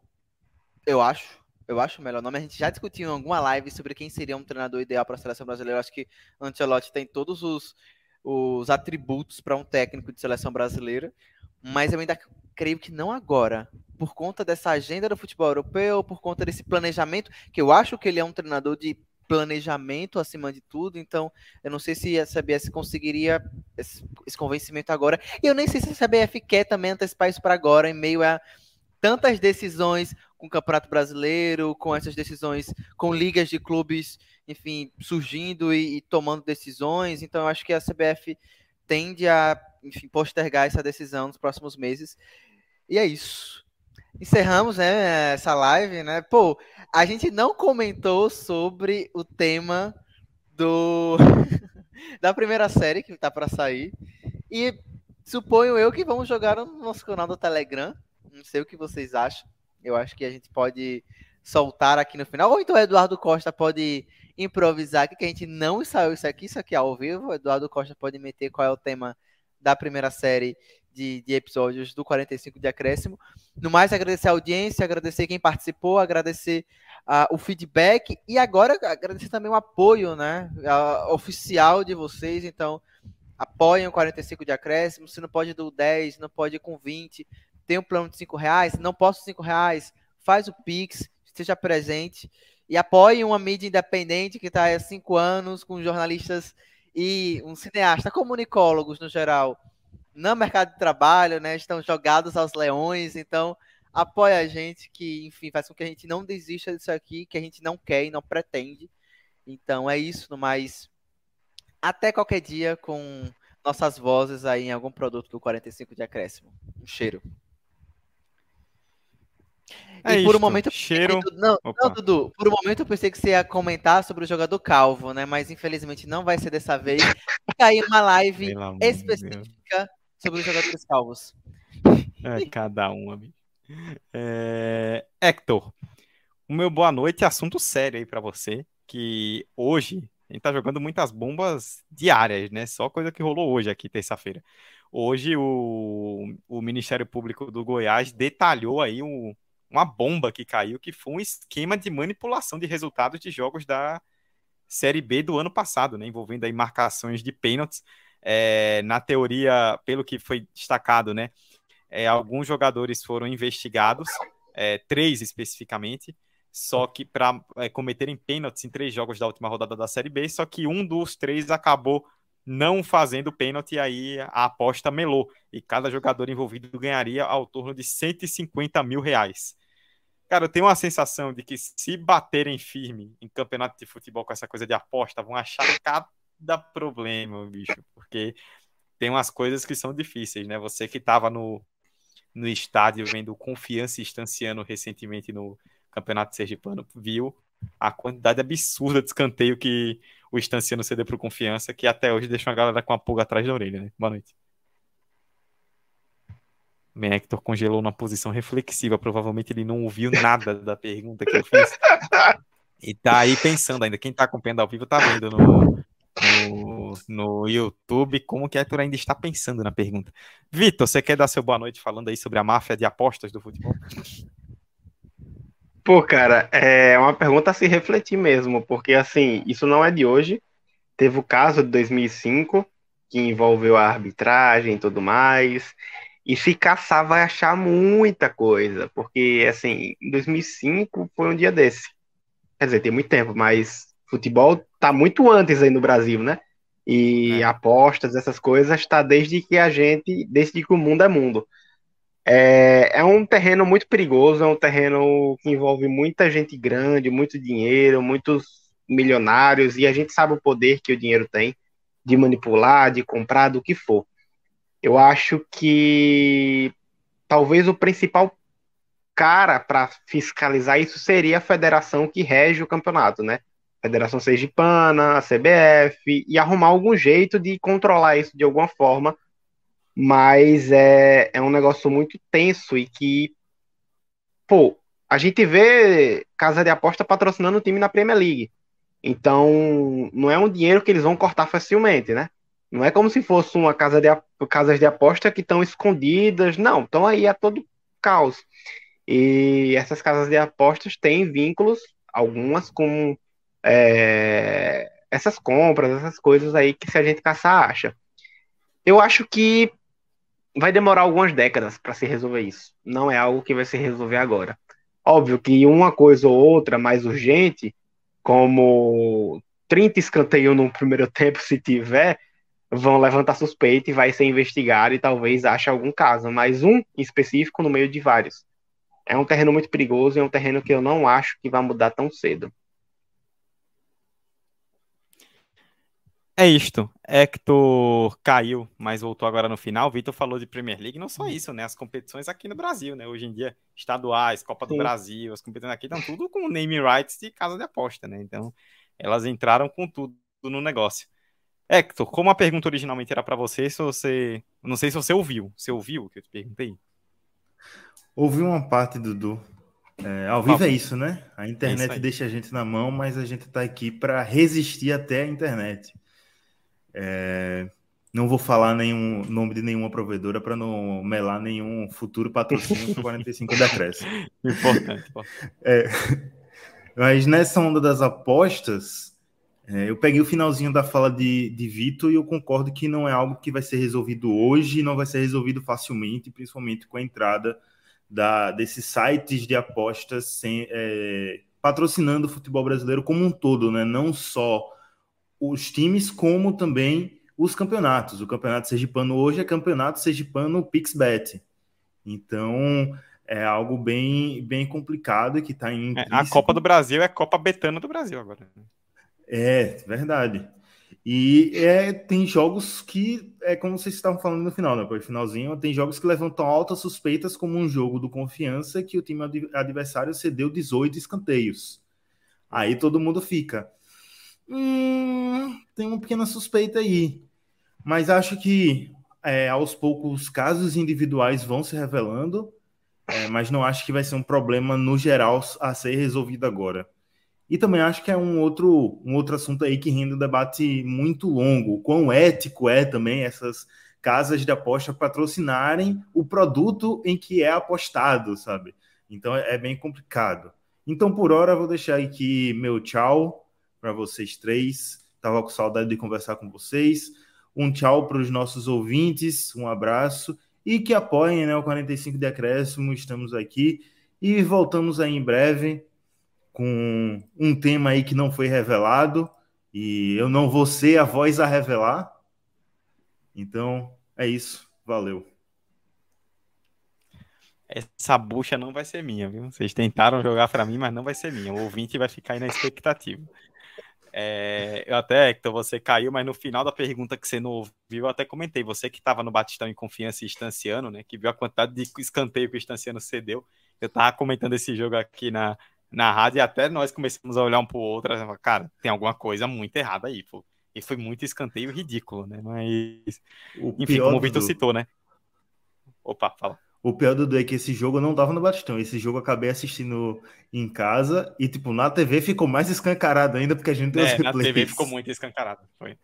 Eu acho. Eu acho o melhor nome. A gente já discutiu em alguma live sobre quem seria um treinador ideal para a seleção brasileira. Eu acho que Ancelotti tem todos os, os atributos para um técnico de seleção brasileira. Mas eu ainda creio que não agora, por conta dessa agenda do futebol europeu, por conta desse planejamento, que eu acho que ele é um treinador de planejamento acima de tudo, então eu não sei se a CBS conseguiria esse, esse convencimento agora. E eu nem sei se a CBF quer também antecipar isso para agora, em meio a tantas decisões com o Campeonato Brasileiro, com essas decisões, com ligas de clubes, enfim, surgindo e, e tomando decisões. Então eu acho que a CBF tende a, enfim, postergar essa decisão nos próximos meses. E é isso encerramos né, essa live, né? Pô, a gente não comentou sobre o tema do [laughs] da primeira série que tá para sair. E suponho eu que vamos jogar no nosso canal do Telegram. Não sei o que vocês acham. Eu acho que a gente pode soltar aqui no final. Ou então o Eduardo Costa pode improvisar aqui, que a gente não ensaiou isso aqui, isso aqui é ao vivo. O Eduardo Costa pode meter qual é o tema da primeira série de, de, episódios do 45 de acréscimo. No mais, agradecer a audiência, agradecer quem participou, agradecer uh, o feedback e agora agradecer também o apoio né, uh, oficial de vocês. Então, apoiem o 45 de acréscimo. Se não pode do 10, não pode com 20, tem um plano de 5 reais, não posso 5 reais, faz o Pix, esteja presente e apoie uma mídia independente que está há 5 anos com jornalistas e um cineasta, comunicólogos no geral no mercado de trabalho, né? Estão jogados aos leões, então apoia a gente, que enfim faz com que a gente não desista disso aqui, que a gente não quer e não pretende. Então é isso, no mais. Até qualquer dia com nossas vozes aí em algum produto do 45 de acréscimo. Um cheiro. É e por um momento. cheiro. Não, não, Dudu, por um momento eu pensei que você ia comentar sobre o jogador calvo, né? Mas infelizmente não vai ser dessa vez. Fica [laughs] aí uma live específica sobre os jogadores calvos. [laughs] É, cada um, amigo. É... Hector, o meu boa noite é assunto sério aí pra você, que hoje a gente tá jogando muitas bombas diárias, né? Só coisa que rolou hoje aqui, terça-feira. Hoje o, o Ministério Público do Goiás detalhou aí um- uma bomba que caiu, que foi um esquema de manipulação de resultados de jogos da Série B do ano passado, né? Envolvendo aí marcações de pênaltis. É, na teoria, pelo que foi destacado, né? é, alguns jogadores foram investigados, é, três especificamente, só que para cometerem pênaltis em três jogos da última rodada da Série B, só que um dos três acabou não fazendo pênalti aí a aposta melou. E cada jogador envolvido ganharia ao torno de 150 mil reais. Cara, eu tenho uma sensação de que se baterem firme em campeonato de futebol com essa coisa de aposta, vão achar cada problema, bicho, porque tem umas coisas que são difíceis, né? Você que estava no, no estádio vendo Confiança Estanciano recentemente no Campeonato Sergipano, viu a quantidade absurda de escanteio que o Estanciano cedeu para o Confiança, que até hoje deixa uma galera com a pulga atrás da orelha, né? Boa noite. Bem, Hector congelou numa posição reflexiva, provavelmente ele não ouviu nada da pergunta que eu fiz. E tá aí pensando ainda, quem tá acompanhando ao vivo tá vendo no, no, YouTube como que Hector ainda está pensando na pergunta. Vitor, você quer dar seu boa noite falando aí sobre a máfia de apostas do futebol? Pô, cara, é uma pergunta a se refletir mesmo, porque assim, isso não é de hoje. Teve o caso de 2005, que envolveu a arbitragem e tudo mais. E se caçar, vai achar muita coisa, porque assim, em 2005 foi um dia desse. Quer dizer, tem muito tempo, mas futebol tá muito antes aí no Brasil, né? E É. apostas, essas coisas, tá desde que a gente, desde que o mundo é mundo. É, é um terreno muito perigoso, é um terreno que envolve muita gente grande, muito dinheiro, muitos milionários, e a gente sabe o poder que o dinheiro tem de manipular, de comprar, do que for. Eu acho que talvez o principal cara para fiscalizar isso seria a federação que rege o campeonato, né? Federação Sergipana, a CBF, e arrumar algum jeito de controlar isso de alguma forma, mas é, é um negócio muito tenso e que, pô, a gente vê casa de aposta patrocinando o time na Premier League. Então, não é um dinheiro que eles vão cortar facilmente, né? Não é como se fosse uma casa de, casas de aposta que estão escondidas. Não, estão aí a todo caos. E essas casas de apostas têm vínculos, algumas com é, essas compras, essas coisas aí que se a gente caçar, acha. Eu acho que vai demorar algumas décadas para se resolver isso. Não é algo que vai se resolver agora. Óbvio que uma coisa ou outra mais urgente, como 30 escanteios no primeiro [laughs] tempo, se tiver, vão levantar suspeita e vai ser investigado e talvez ache algum caso, mas um específico no meio de vários. É um terreno muito perigoso e é um terreno que eu não acho que vai mudar tão cedo. É isto. Hector caiu, mas voltou agora no final. Vitor falou de Premier League, não só isso, né? As competições aqui no Brasil, né? Hoje em dia, estaduais, Copa do Sim. Brasil, as competições aqui estão tudo com naming rights de casa de aposta, né? Então, elas entraram com tudo no negócio. Hector, como a pergunta originalmente era para você, se você. Não sei se você ouviu. Você ouviu o que eu te perguntei? Ouvi uma parte, Dudu. É, ao vivo é isso, né? A É internet aí. deixa a gente na mão, mas a gente está aqui para resistir até a internet. É, não vou falar nenhum nome de nenhuma provedora para não melar nenhum futuro patrocínio com 45 decréscimo. Importante. importante. É, mas nessa onda das apostas, é, eu peguei o finalzinho da fala de, de Vitor e eu concordo que não é algo que vai ser resolvido hoje, não vai ser resolvido facilmente, principalmente com a entrada da, desses sites de apostas sem, é, patrocinando o futebol brasileiro como um todo, né? não só os times, como também os campeonatos. O campeonato sergipano hoje é campeonato sergipano PixBet. Então, é algo bem, bem complicado que está em É, a Copa do Brasil é Copa Betana do Brasil agora. É, verdade. E é, tem jogos que, é como vocês estavam falando no final, né? Por finalzinho, tem jogos que levantam altas suspeitas, como um jogo do confiança que o time adversário cedeu 18 escanteios. Aí todo mundo fica. Hum, tem uma pequena suspeita aí. Mas acho que é, aos poucos casos individuais vão se revelando, é, mas não acho que vai ser um problema no geral a ser resolvido agora. E também acho que é um outro, um outro assunto aí que rende um debate muito longo. Quão ético é também essas casas de aposta patrocinarem o produto em que é apostado, sabe? Então é, é bem complicado. Então, por hora, vou deixar aqui meu tchau para vocês três. Tava com saudade de conversar com vocês. Um tchau para os nossos ouvintes, um abraço e que apoiem né, o 45 de acréscimo. Estamos aqui e voltamos aí em breve com um tema aí que não foi revelado e eu não vou ser a voz a revelar. Então, é isso. Valeu. Essa bucha não vai ser minha, viu? Vocês tentaram jogar para mim, mas não vai ser minha. O ouvinte vai ficar aí na expectativa. É, eu até, Hector, você caiu, mas no final da pergunta que você não ouviu, eu até comentei. Você que estava no Batistão em confiança e Estanciano, né? Que viu a quantidade de escanteio que o Estanciano cedeu. Eu tava comentando esse jogo aqui na, na rádio e até nós começamos a olhar um pro outro, cara, tem alguma coisa muito errada aí, pô. E foi muito escanteio ridículo, né? Mas, o enfim, como o Vitor do... citou, né? Opa, fala. O pior do é que esse jogo não dava no Batistão. Esse jogo eu acabei assistindo em casa e, tipo, na TV ficou mais escancarado ainda porque a gente tem é, Na TV ficou muito escancarado, foi.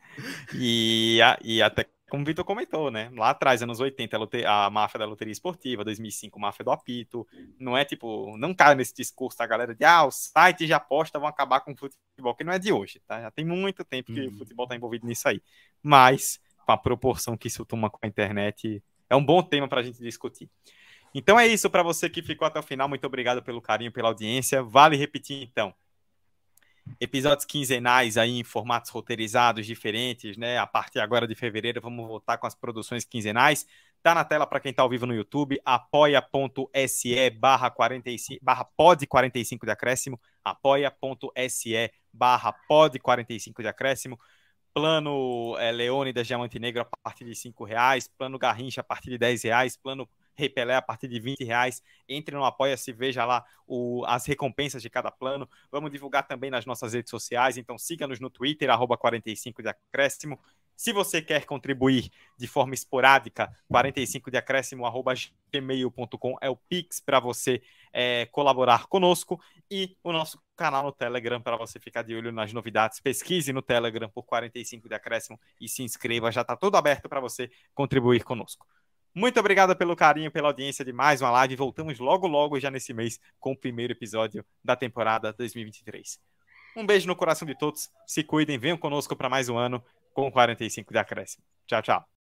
E, e até como o Vitor comentou, né? Lá atrás, anos 80, a, a máfia da loteria esportiva, 2005, máfia do apito. Não é tipo, não cai nesse discurso da galera de ah, os sites de aposta vão acabar com o futebol, que não é de hoje, tá? Já tem muito tempo que uhum. o futebol tá envolvido nisso aí. Mas, com a proporção que isso toma com a internet, é um bom tema para a gente discutir. Então é isso para você que ficou até o final. Muito obrigado pelo carinho, pela audiência. Vale repetir então episódios quinzenais aí em formatos roteirizados diferentes, né? A partir agora de fevereiro vamos voltar com as produções quinzenais. Tá na tela para quem está ao vivo no YouTube, apoia.se barra, 45, barra pod 45 de acréscimo, apoia.se barra pod 45 de acréscimo, plano é, Leônidas Diamante Negro a partir de cinco reais, plano Garrincha a partir de 10 reais, plano Repelé a partir de 20 reais. Entre no Apoia-se, veja lá o, as recompensas de cada plano. Vamos divulgar também nas nossas redes sociais, então siga-nos no Twitter, arroba 45 de acréscimo. Se você quer contribuir de forma esporádica, 45 de acréscimo, arroba gmail.com é o Pix para você é, colaborar conosco e o nosso canal no Telegram para você ficar de olho nas novidades. Pesquise no Telegram por 45 de acréscimo e se inscreva, já está tudo aberto para você contribuir conosco. Muito obrigado pelo carinho, pela audiência de mais uma live. Voltamos logo, logo, já nesse mês, com o primeiro episódio da temporada 2023. Um beijo no coração de todos. Se cuidem, venham conosco para mais um ano com 45 de acréscimo. Tchau, tchau.